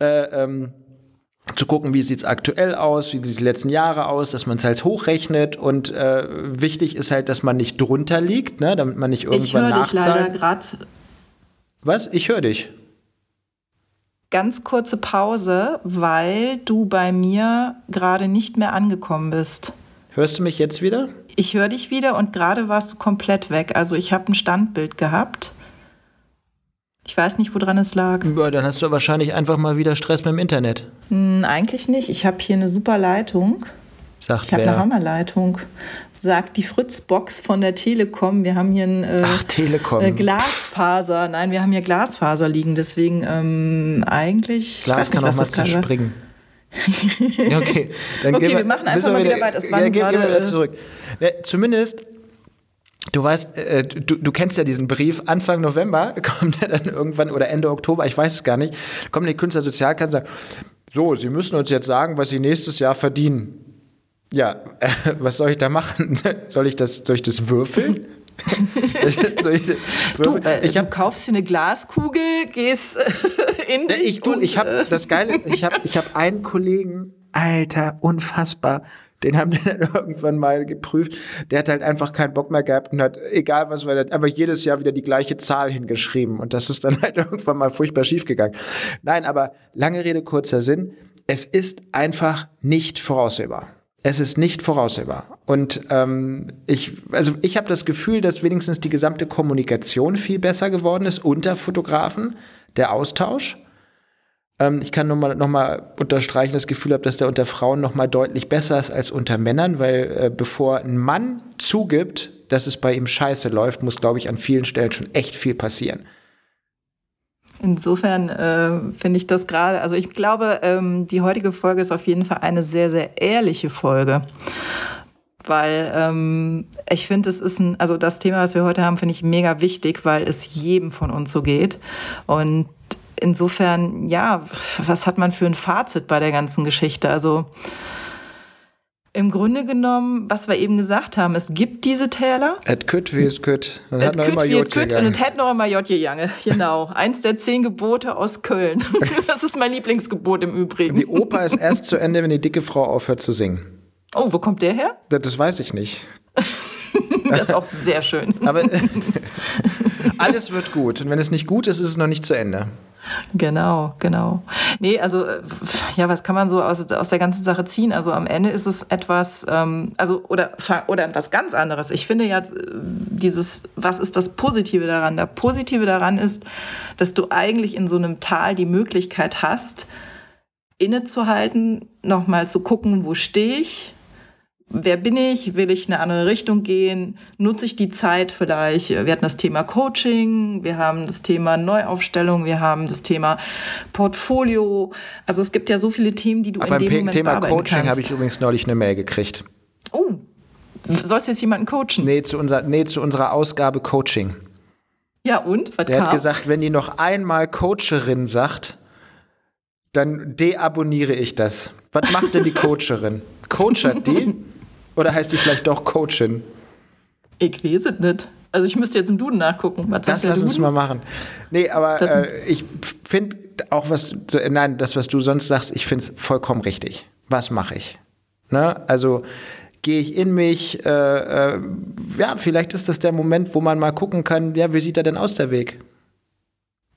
äh, ähm, zu gucken, wie sieht es aktuell aus, wie sieht es die letzten Jahre aus, dass man es halt hochrechnet und äh, wichtig ist halt, dass man nicht drunter liegt, ne, damit man nicht irgendwann nachzahlt. Ich höre dich leider gerade. Was? Ich höre dich. Ganz kurze Pause, weil du bei mir gerade nicht mehr angekommen bist. Hörst du mich jetzt wieder? Ich höre dich wieder und gerade warst du komplett weg. Also ich habe ein Standbild gehabt. Ich weiß nicht, woran es lag. Ja, dann hast du wahrscheinlich einfach mal wieder Stress mit dem Internet. Hm, eigentlich nicht. Ich habe hier eine super Leitung. Sagt ich habe eine Hammerleitung. Sagt die Fritzbox von der Telekom. Wir haben hier ein äh, Ach, Telekom. Äh, Glasfaser. Nein, wir haben hier Glasfaser liegen. Deswegen ähm, eigentlich. Glas kann auch mal zerspringen. ja, okay, dann okay wir, wir machen einfach mal wieder, wieder weiter. Es ja, gehen wir wieder zurück. Ja, zumindest Du weißt, äh, du, du kennst ja diesen Brief, Anfang November kommt er dann irgendwann oder Ende Oktober, ich weiß es gar nicht, kommt die Künstlersozialkasse und so, Sie müssen uns jetzt sagen, was Sie nächstes Jahr verdienen. Ja, äh, was soll ich da machen? soll ich das, soll ich das würfeln? soll ich das würfeln? Du, äh, ich hab, du kaufst dir eine Glaskugel, gehst in dich ich, du, ich habe das Geile, ich habe ich hab einen Kollegen, Alter, unfassbar Den haben die dann irgendwann mal geprüft. Der hat halt einfach keinen Bock mehr gehabt und hat, egal was, weil er einfach jedes Jahr wieder die gleiche Zahl hingeschrieben. Und das ist dann halt irgendwann mal furchtbar schief gegangen. Nein, aber lange Rede, kurzer Sinn. Es ist einfach nicht voraussehbar. Es ist nicht voraussehbar. Und ähm, ich, also ich habe das Gefühl, dass wenigstens die gesamte Kommunikation viel besser geworden ist unter Fotografen, der Austausch. Ähm, ich kann nur mal, noch mal unterstreichen, das Gefühl habe, dass der unter Frauen noch mal deutlich besser ist als unter Männern, weil äh, bevor ein Mann zugibt, dass es bei ihm scheiße läuft, muss, glaube ich, an vielen Stellen schon echt viel passieren. Insofern äh, finde ich das gerade, also ich glaube, ähm, die heutige Folge ist auf jeden Fall eine sehr, sehr ehrliche Folge. Weil ähm, ich finde, es ist ein, also das Thema, was wir heute haben, finde ich mega wichtig, weil es jedem von uns so geht. Und insofern, ja, was hat man für ein Fazit bei der ganzen Geschichte? Also im Grunde genommen, was wir eben gesagt haben, es gibt diese Täler. Et kütt wie es kütt. Und hat noch immer J kütt und es hat noch immer J gegangen. Genau. Eins der zehn Gebote aus Köln. das ist mein Lieblingsgebot im Übrigen. Die Oper ist erst zu Ende, wenn die dicke Frau aufhört zu singen. Oh, wo kommt der her? Das, das weiß ich nicht. das ist auch sehr schön. Aber alles wird gut. Und wenn es nicht gut ist, ist es noch nicht zu Ende. Genau, genau. Nee, also ja, was kann man so aus, aus der ganzen Sache ziehen? Also am Ende ist es etwas, ähm, also oder, oder etwas ganz anderes. Ich finde ja dieses, was ist das Positive daran? Das Positive daran ist, dass du eigentlich in so einem Tal die Möglichkeit hast, innezuhalten, nochmal zu gucken, wo stehe ich, wer bin ich? Will ich in eine andere Richtung gehen? Nutze ich die Zeit vielleicht? Wir hatten das Thema Coaching, wir haben das Thema Neuaufstellung, wir haben das Thema Portfolio. Also es gibt ja so viele Themen, die du Aber in dem beim Moment Thema bearbeiten Coaching habe ich übrigens neulich eine Mail gekriegt. Oh, sollst du jetzt jemanden coachen? Nee, zu, unser, nee, zu unserer Ausgabe Coaching. Ja, und? Was Der kam? hat gesagt, wenn die noch einmal Coacherin sagt, dann deabonniere ich das. Was macht denn die Coacherin? Coachert die? Oder heißt die vielleicht doch Coachin? Ich weiß es nicht. Also ich müsste jetzt im Duden nachgucken. Was das lass uns mal machen. Nee, aber äh, ich finde auch was, nein, das, was du sonst sagst, ich finde es vollkommen richtig. Was mache ich? Ne? Also gehe ich in mich, äh, äh, ja, vielleicht ist das der Moment, wo man mal gucken kann, ja, wie sieht er denn aus, der Weg?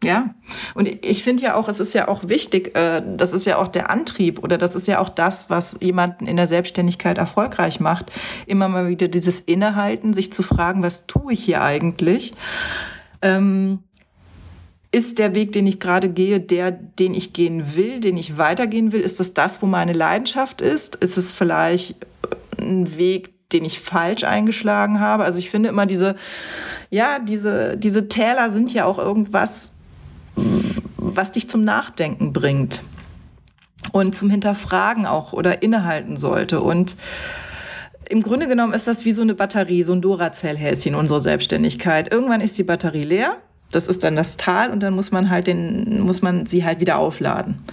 Ja, und ich finde ja auch, es ist ja auch wichtig, äh, das ist ja auch der Antrieb oder das ist ja auch das, was jemanden in der Selbstständigkeit erfolgreich macht, immer mal wieder dieses Innehalten, sich zu fragen, was tue ich hier eigentlich? Ähm, ist der Weg, den ich gerade gehe, der, den ich gehen will, den ich weitergehen will? Ist das das, wo meine Leidenschaft ist? Ist es vielleicht ein Weg, den ich falsch eingeschlagen habe? Also ich finde immer diese, ja, diese, diese Täler sind ja auch irgendwas, was dich zum Nachdenken bringt und zum Hinterfragen auch oder innehalten sollte. Und im Grunde genommen ist das wie so eine Batterie, so ein Duracell-Häschen, unsere Selbstständigkeit. Irgendwann ist die Batterie leer, das ist dann das Tal und dann muss man halt den, muss man sie halt wieder aufladen.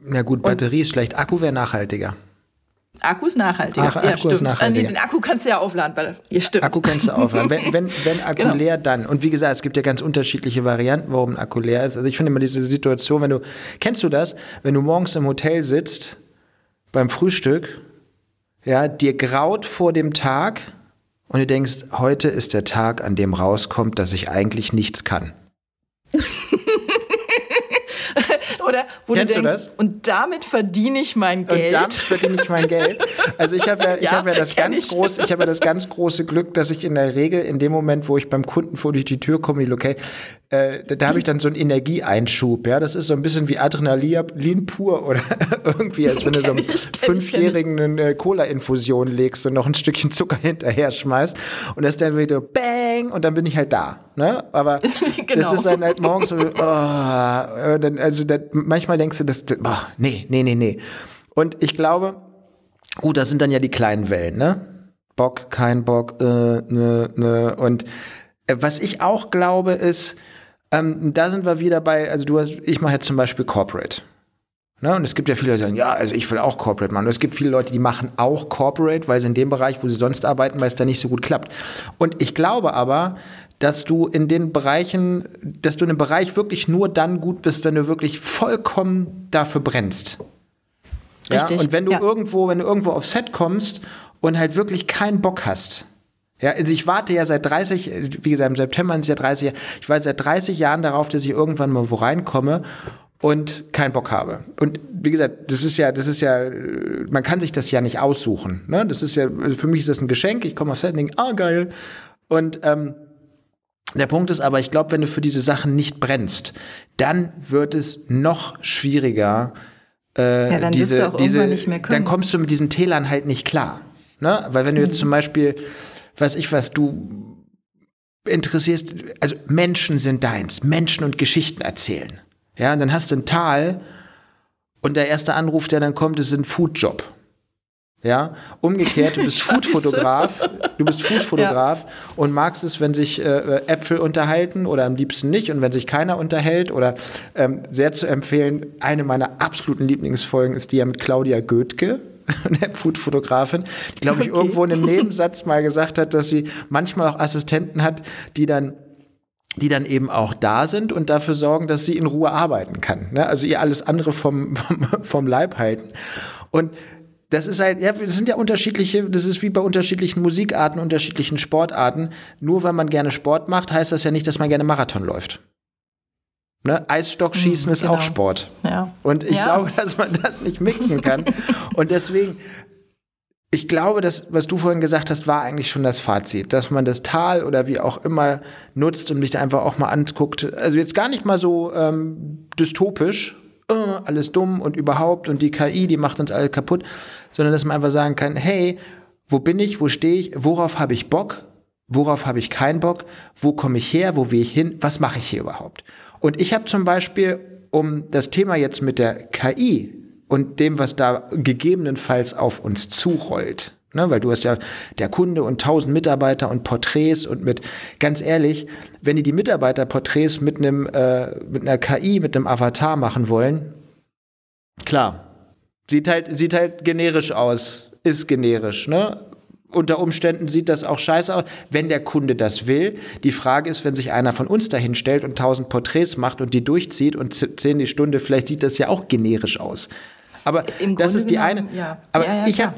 Na gut, Batterie und, ist schlecht, Akku wäre nachhaltiger. Akku ist nachhaltiger. Ach, Akku ja, stimmt. Ist nachhaltiger. den Akku kannst du ja aufladen. Weil, ja, stimmt. Akku kannst du aufladen. Wenn, wenn, wenn Akku genau. leer, dann. Und wie gesagt, es gibt ja ganz unterschiedliche Varianten, warum ein Akku leer ist. Also ich finde immer diese Situation, wenn du, kennst du das, wenn du morgens im Hotel sitzt, beim Frühstück, ja, dir graut vor dem Tag und du denkst, heute ist der Tag, an dem rauskommt, dass ich eigentlich nichts kann. Oder wo Kennst du denkst, du das? und damit verdiene ich mein Geld. Und damit verdiene ich mein Geld. Also ich habe ja, ich Ja, habe ja das ganz ich. große, ich habe ja das ganz große Glück, dass ich in der Regel in dem Moment, wo ich beim Kunden vor durch die Tür komme, die Lokal, äh, da, da habe ich dann so einen Energieeinschub. Ja, das ist so ein bisschen wie Adrenalin pur oder irgendwie, als wenn du so einem Fünfjährigen eine Cola-Infusion legst und noch ein Stückchen Zucker hinterher schmeißt und das dann wieder Bang und dann bin ich halt da. Ne? Aber Genau. das ist dann halt morgens so, oh, dann, also das, manchmal denkst du, das, oh, nee, nee, nee, nee. Und ich glaube, gut, das sind dann ja die kleinen Wellen, ne? Bock, kein Bock, äh, ne, ne. Und äh, was ich auch glaube, ist, ähm, da sind wir wieder bei, also du hast, ich mache jetzt zum Beispiel Corporate. Ne? Und es gibt ja viele, die sagen, ja, also ich will auch Corporate machen. Und es gibt viele Leute, die machen auch Corporate, weil sie in dem Bereich, wo sie sonst arbeiten, weil es da nicht so gut klappt. Und ich glaube aber, dass du in den Bereichen, dass du in dem Bereich wirklich nur dann gut bist, wenn du wirklich vollkommen dafür brennst. Ja? Und wenn du ja. irgendwo, wenn du irgendwo auf Set kommst und halt wirklich keinen Bock hast, ja, also ich warte ja seit 30, wie gesagt, im September sind es ja 30 ich warte seit 30 Jahren darauf, dass ich irgendwann mal wo reinkomme und keinen Bock habe. Und wie gesagt, das ist ja, das ist ja, man kann sich das ja nicht aussuchen. Ne? Das ist ja, für mich ist das ein Geschenk. Ich komme auf Set und denke, ah, geil. Und ähm, der Punkt ist aber, ich glaube, wenn du für diese Sachen nicht brennst, dann wird es noch schwieriger. Äh, ja, dann diese, diese, Dann kommst du mit diesen Tälern halt nicht klar. Ne? Weil wenn du jetzt mhm. zum Beispiel weiß ich was, du interessierst, also Menschen sind deins, Menschen und Geschichten erzählen. Ja, und dann hast du ein Tal und der erste Anruf, der dann kommt, ist ein Foodjob. Ja, umgekehrt, du bist Foodfotograf, du bist Foodfotograf ja. und magst es, wenn sich äh, Äpfel unterhalten oder am liebsten nicht und wenn sich keiner unterhält oder ähm, sehr zu empfehlen, eine meiner absoluten Lieblingsfolgen ist die ja mit Claudia Goethke, der Food-Fotografin, die, glaube ich, okay. irgendwo in einem Nebensatz mal gesagt hat, dass sie manchmal auch Assistenten hat, die dann die dann eben auch da sind und dafür sorgen, dass sie in Ruhe arbeiten kann. Ne? Also ihr alles andere vom, vom, vom Leib halten. Und das ist halt, ja, das sind ja unterschiedliche, das ist wie bei unterschiedlichen Musikarten, unterschiedlichen Sportarten. Nur weil man gerne Sport macht, heißt das ja nicht, dass man gerne Marathon läuft. Ne? Eisstockschießen mhm, ist genau. auch Sport. Ja. Und ich ja. glaube, dass man das nicht mixen kann. und deswegen, ich glaube, dass, was du vorhin gesagt hast, war eigentlich schon das Fazit, dass man das Tal oder wie auch immer nutzt und sich da einfach auch mal anguckt. Also jetzt gar nicht mal so ähm, dystopisch, äh, alles dumm und überhaupt und die KI, die macht uns alle kaputt, sondern dass man einfach sagen kann, hey, wo bin ich, wo stehe ich, worauf habe ich Bock, worauf habe ich keinen Bock, wo komme ich her, wo will ich hin, was mache ich hier überhaupt? Und ich habe zum Beispiel, um das Thema jetzt mit der KI und dem, was da gegebenenfalls auf uns zurollt, ne, weil du hast ja der Kunde und tausend Mitarbeiter und Porträts und mit, ganz ehrlich, wenn die die Mitarbeiterporträts mit einem, äh, mit einer KI, mit einem Avatar machen wollen, klar, sieht halt, sieht halt generisch aus, ist generisch, ne? unter Umständen sieht das auch scheiße aus, wenn der Kunde das will. Die Frage ist, wenn sich einer von uns dahin stellt und tausend Porträts macht und die durchzieht und zehn die Stunde, vielleicht sieht das ja auch generisch aus. Aber Im das Grunde ist die genommen, eine. Ja. Aber ja, ja, ich habe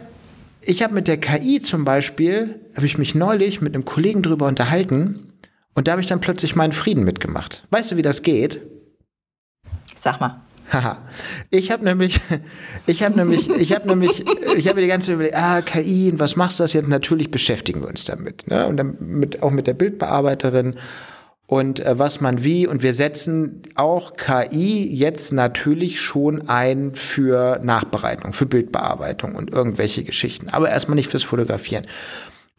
ich hab mit der KI zum Beispiel, habe ich mich neulich mit einem Kollegen drüber unterhalten und da habe ich dann plötzlich meinen Frieden mitgemacht. Weißt du, wie das geht? Sag mal. Haha. Ich habe nämlich, ich habe nämlich, ich habe nämlich, ich habe die ganze Zeit überlegt, ah, KI, und was machst du das jetzt? Natürlich beschäftigen wir uns damit. Ne? Und dann mit, auch mit der Bildbearbeiterin und äh, was man wie. Und wir setzen auch KI jetzt natürlich schon ein für Nachbereitung, für Bildbearbeitung und irgendwelche Geschichten. Aber erstmal nicht fürs Fotografieren.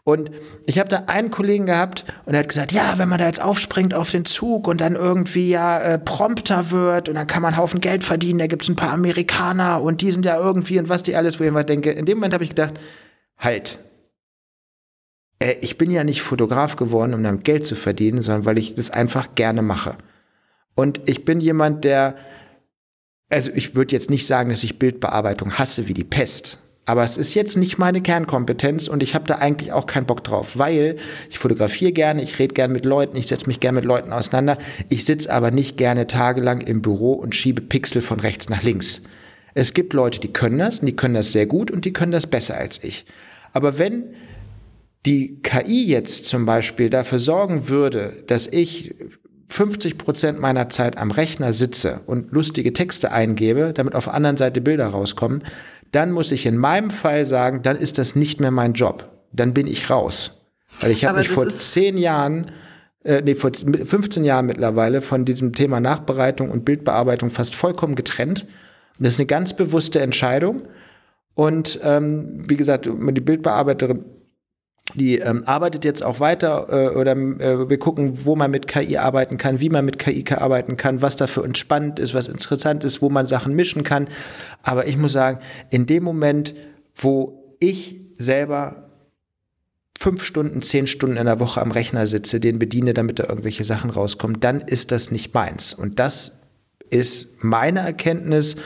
Und ich habe da einen Kollegen gehabt und er hat gesagt, ja, wenn man da jetzt aufspringt auf den Zug und dann irgendwie ja äh, prompter wird und dann kann man einen Haufen Geld verdienen, da gibt's ein paar Amerikaner und die sind ja irgendwie und was die alles, wo ich immer denke, in dem Moment habe ich gedacht, halt, äh, ich bin ja nicht Fotograf geworden, um damit Geld zu verdienen, sondern weil ich das einfach gerne mache. Und ich bin jemand, der, also ich würde jetzt nicht sagen, dass ich Bildbearbeitung hasse wie die Pest. Aber es ist jetzt nicht meine Kernkompetenz und ich habe da eigentlich auch keinen Bock drauf, weil ich fotografiere gerne, ich rede gerne mit Leuten, ich setze mich gerne mit Leuten auseinander. Ich sitze aber nicht gerne tagelang im Büro und schiebe Pixel von rechts nach links. Es gibt Leute, die können das und die können das sehr gut und die können das besser als ich. Aber wenn die KI jetzt zum Beispiel dafür sorgen würde, dass ich 50 Prozent meiner Zeit am Rechner sitze und lustige Texte eingebe, damit auf der anderen Seite Bilder rauskommen, dann muss ich in meinem Fall sagen, dann ist das nicht mehr mein Job. Dann bin ich raus. Weil ich habe mich vor zehn Jahren, äh, nee, vor 15 Jahren mittlerweile von diesem Thema Nachbereitung und Bildbearbeitung fast vollkommen getrennt. das ist eine ganz bewusste Entscheidung. Und ähm, wie gesagt, die Bildbearbeiterin die ähm, arbeitet jetzt auch weiter äh, oder äh, wir gucken, wo man mit KI arbeiten kann, wie man mit KI arbeiten kann, was da für uns spannend ist, was interessant ist, wo man Sachen mischen kann. Aber ich muss sagen, in dem Moment, wo ich selber fünf Stunden, zehn Stunden in der Woche am Rechner sitze, den bediene, damit da irgendwelche Sachen rauskommen, dann ist das nicht meins. Und das ist meine Erkenntnis,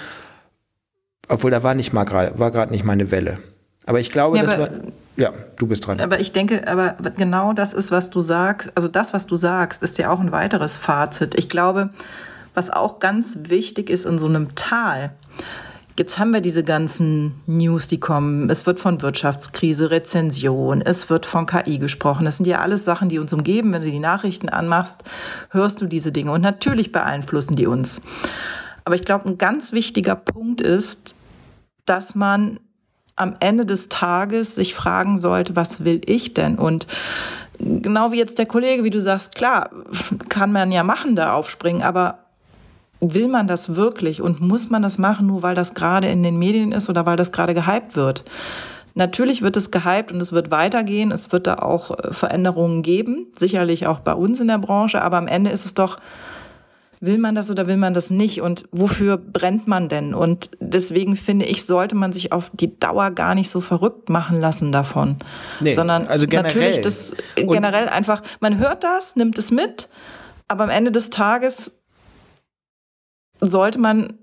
obwohl da war nicht mal gerade, war gerade nicht meine Welle. Aber ich glaube, ja, dass man ja, du bist dran. Aber ich denke, aber genau das ist, was du sagst. Also das, was du sagst, ist ja auch ein weiteres Fazit. Ich glaube, was auch ganz wichtig ist in so einem Tal, Jetzt haben wir diese ganzen News, die kommen. Es wird von Wirtschaftskrise, Rezension, es wird von KI gesprochen. Das sind ja alles Sachen, die uns umgeben. Wenn du die Nachrichten anmachst, hörst du diese Dinge. Und natürlich beeinflussen die uns. Aber ich glaube, ein ganz wichtiger Punkt ist, dass man am Ende des Tages sich fragen sollte, was will ich denn? Und genau wie jetzt der Kollege, wie du sagst, klar, kann man ja machen, da aufspringen, aber will man das wirklich und muss man das machen, nur weil das gerade in den Medien ist oder weil das gerade gehypt wird? Natürlich wird es gehypt und es wird weitergehen. Es wird da auch äh, Veränderungen geben, sicherlich auch bei uns in der Branche, aber am Ende ist es doch, will man das oder will man das nicht? Und wofür brennt man denn? Und deswegen finde ich, sollte man sich auf die Dauer gar nicht so verrückt machen lassen davon, nee, sondern also natürlich das generell einfach, man hört das, nimmt es mit, aber am Ende des Tages sollte man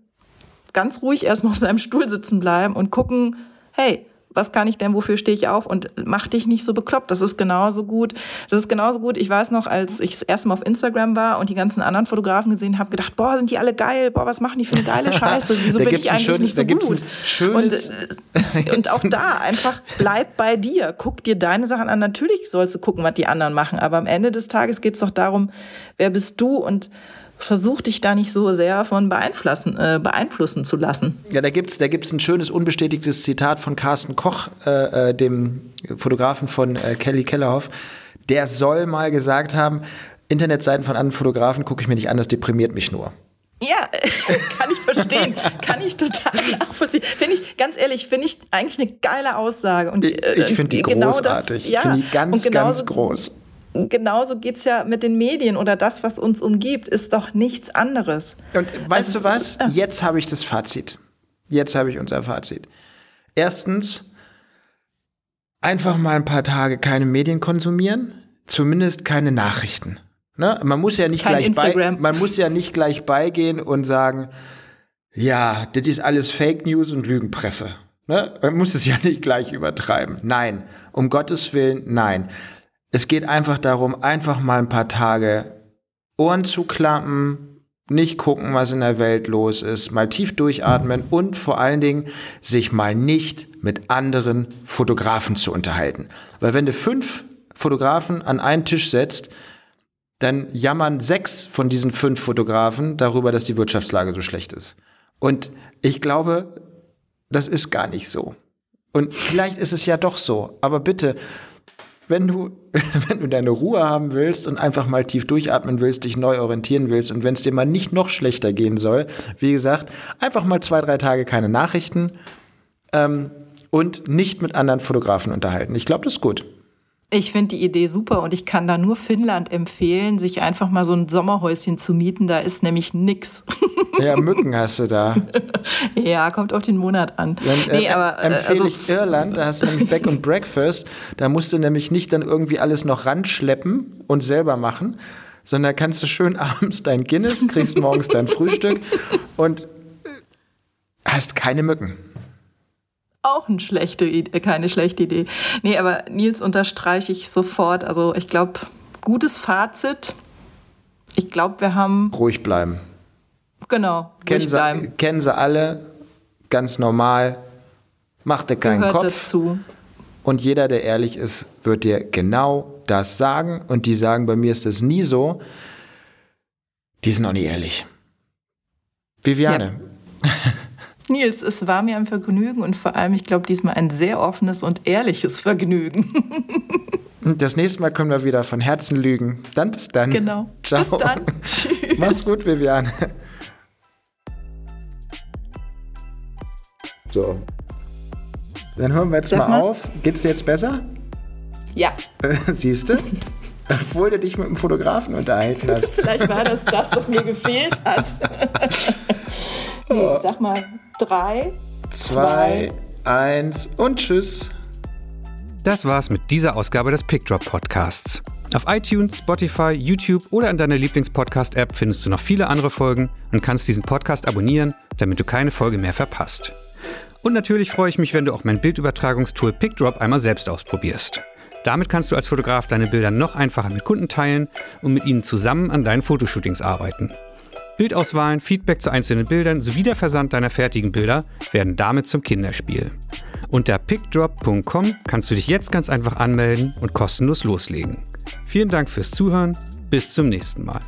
ganz ruhig erstmal auf seinem Stuhl sitzen bleiben und gucken, hey, was kann ich denn, wofür stehe ich auf und mach dich nicht so bekloppt. Das ist genauso gut. Das ist genauso gut. Ich weiß noch, als ich das erste Mal auf Instagram war und die ganzen anderen Fotografen gesehen habe, gedacht, boah, sind die alle geil, boah, was machen die für eine geile Scheiße? Wieso bin ich eigentlich schön, nicht so gut? und, äh, und auch da einfach bleib bei dir. Guck dir deine Sachen an. Natürlich sollst du gucken, was die anderen machen, aber am Ende des Tages geht es doch darum, wer bist du und versuch dich da nicht so sehr von beeinflussen, äh, beeinflussen zu lassen. Ja, da gibt es da gibt's ein schönes, unbestätigtes Zitat von Carsten Koch, äh, äh, dem Fotografen von äh, Kelly Kellerhoff. Der soll mal gesagt haben, Internetseiten von anderen Fotografen gucke ich mir nicht an, das deprimiert mich nur. Ja, kann ich verstehen. kann ich total nachvollziehen. Finde ich, ganz ehrlich, finde ich eigentlich eine geile Aussage. Und, ich, ich finde die genau großartig. Das, ja, ich finde die ganz, ganz groß genauso geht es ja mit den Medien oder das, was uns umgibt, ist doch nichts anderes. Und weißt also, du was? Ja. Jetzt habe ich das Fazit. Jetzt habe ich unser Fazit. Erstens, einfach mal ein paar Tage keine Medien konsumieren, zumindest keine Nachrichten. Ne? Man muss ja nicht Kein gleich bei, man muss ja nicht gleich beigehen und sagen, ja, das ist alles Fake News und Lügenpresse. Ne? Man muss es ja nicht gleich übertreiben. Nein, um Gottes Willen, nein. Es geht einfach darum, einfach mal ein paar Tage Ohren zu klappen, nicht gucken, was in der Welt los ist, mal tief durchatmen und vor allen Dingen sich mal nicht mit anderen Fotografen zu unterhalten. Weil wenn du fünf Fotografen an einen Tisch setzt, dann jammern sechs von diesen fünf Fotografen darüber, dass die Wirtschaftslage so schlecht ist. Und ich glaube, das ist gar nicht so. Und vielleicht ist es ja doch so. Aber bitte, wenn du, wenn du deine Ruhe haben willst und einfach mal tief durchatmen willst, dich neu orientieren willst und wenn es dir mal nicht noch schlechter gehen soll, wie gesagt, einfach mal zwei, drei Tage keine Nachrichten ähm, und nicht mit anderen Fotografen unterhalten. Ich glaube, das ist gut. Ich finde die Idee super und ich kann da nur Finnland empfehlen, sich einfach mal so ein Sommerhäuschen zu mieten. Da ist nämlich nix. Ja, Mücken hast du da. ja, kommt auf den Monat an. Dann, äh, nee, aber, äh, empfehle also, ich Irland, da hast du nämlich Back and Breakfast. Da musst du nämlich nicht dann irgendwie alles noch ranschleppen und selber machen, sondern kannst du schön abends dein Guinness, kriegst morgens dein Frühstück und hast keine Mücken auch eine schlechte Idee, keine schlechte Idee. Nee, aber Nils unterstreiche ich sofort. Also ich glaube, gutes Fazit. Ich glaube, wir haben. Ruhig bleiben. Genau, kennen ruhig bleiben. Sie, kennen sie alle, ganz normal. Mach dir keinen Gehört Kopf. Dazu. Und jeder, der ehrlich ist, wird dir genau das sagen. Und die sagen, bei mir ist das nie so. Die sind auch nie ehrlich. Viviane. Ja. Nils, es war mir ein Vergnügen und vor allem, ich glaube, diesmal ein sehr offenes und ehrliches Vergnügen. Das nächste Mal können wir wieder von Herzen lügen. Dann bis dann. Genau. Ciao. Bis dann. Tschüss. Mach's gut, Viviane. So. Dann hören wir jetzt mal, mal auf. Geht's dir jetzt besser? Ja. Siehst du? Obwohl du dich mit einem Fotografen unterhalten hast. Vielleicht war das das, was mir gefehlt hat. nee, sag mal, Drei, zwei, zwei, eins und tschüss. Das war's mit dieser Ausgabe des Pickdrop Podcasts. Auf iTunes, Spotify, YouTube oder in deiner Lieblingspodcast-App findest du noch viele andere Folgen und kannst diesen Podcast abonnieren, damit du keine Folge mehr verpasst. Und natürlich freue ich mich, wenn du auch mein Bildübertragungstool PickDrop einmal selbst ausprobierst. Damit kannst du als Fotograf deine Bilder noch einfacher mit Kunden teilen und mit ihnen zusammen an deinen Fotoshootings arbeiten. Bildauswahlen, Feedback zu einzelnen Bildern sowie der Versand deiner fertigen Bilder werden damit zum Kinderspiel. Unter pickdrop.com kannst du dich jetzt ganz einfach anmelden und kostenlos loslegen. Vielen Dank fürs Zuhören. Bis zum nächsten Mal.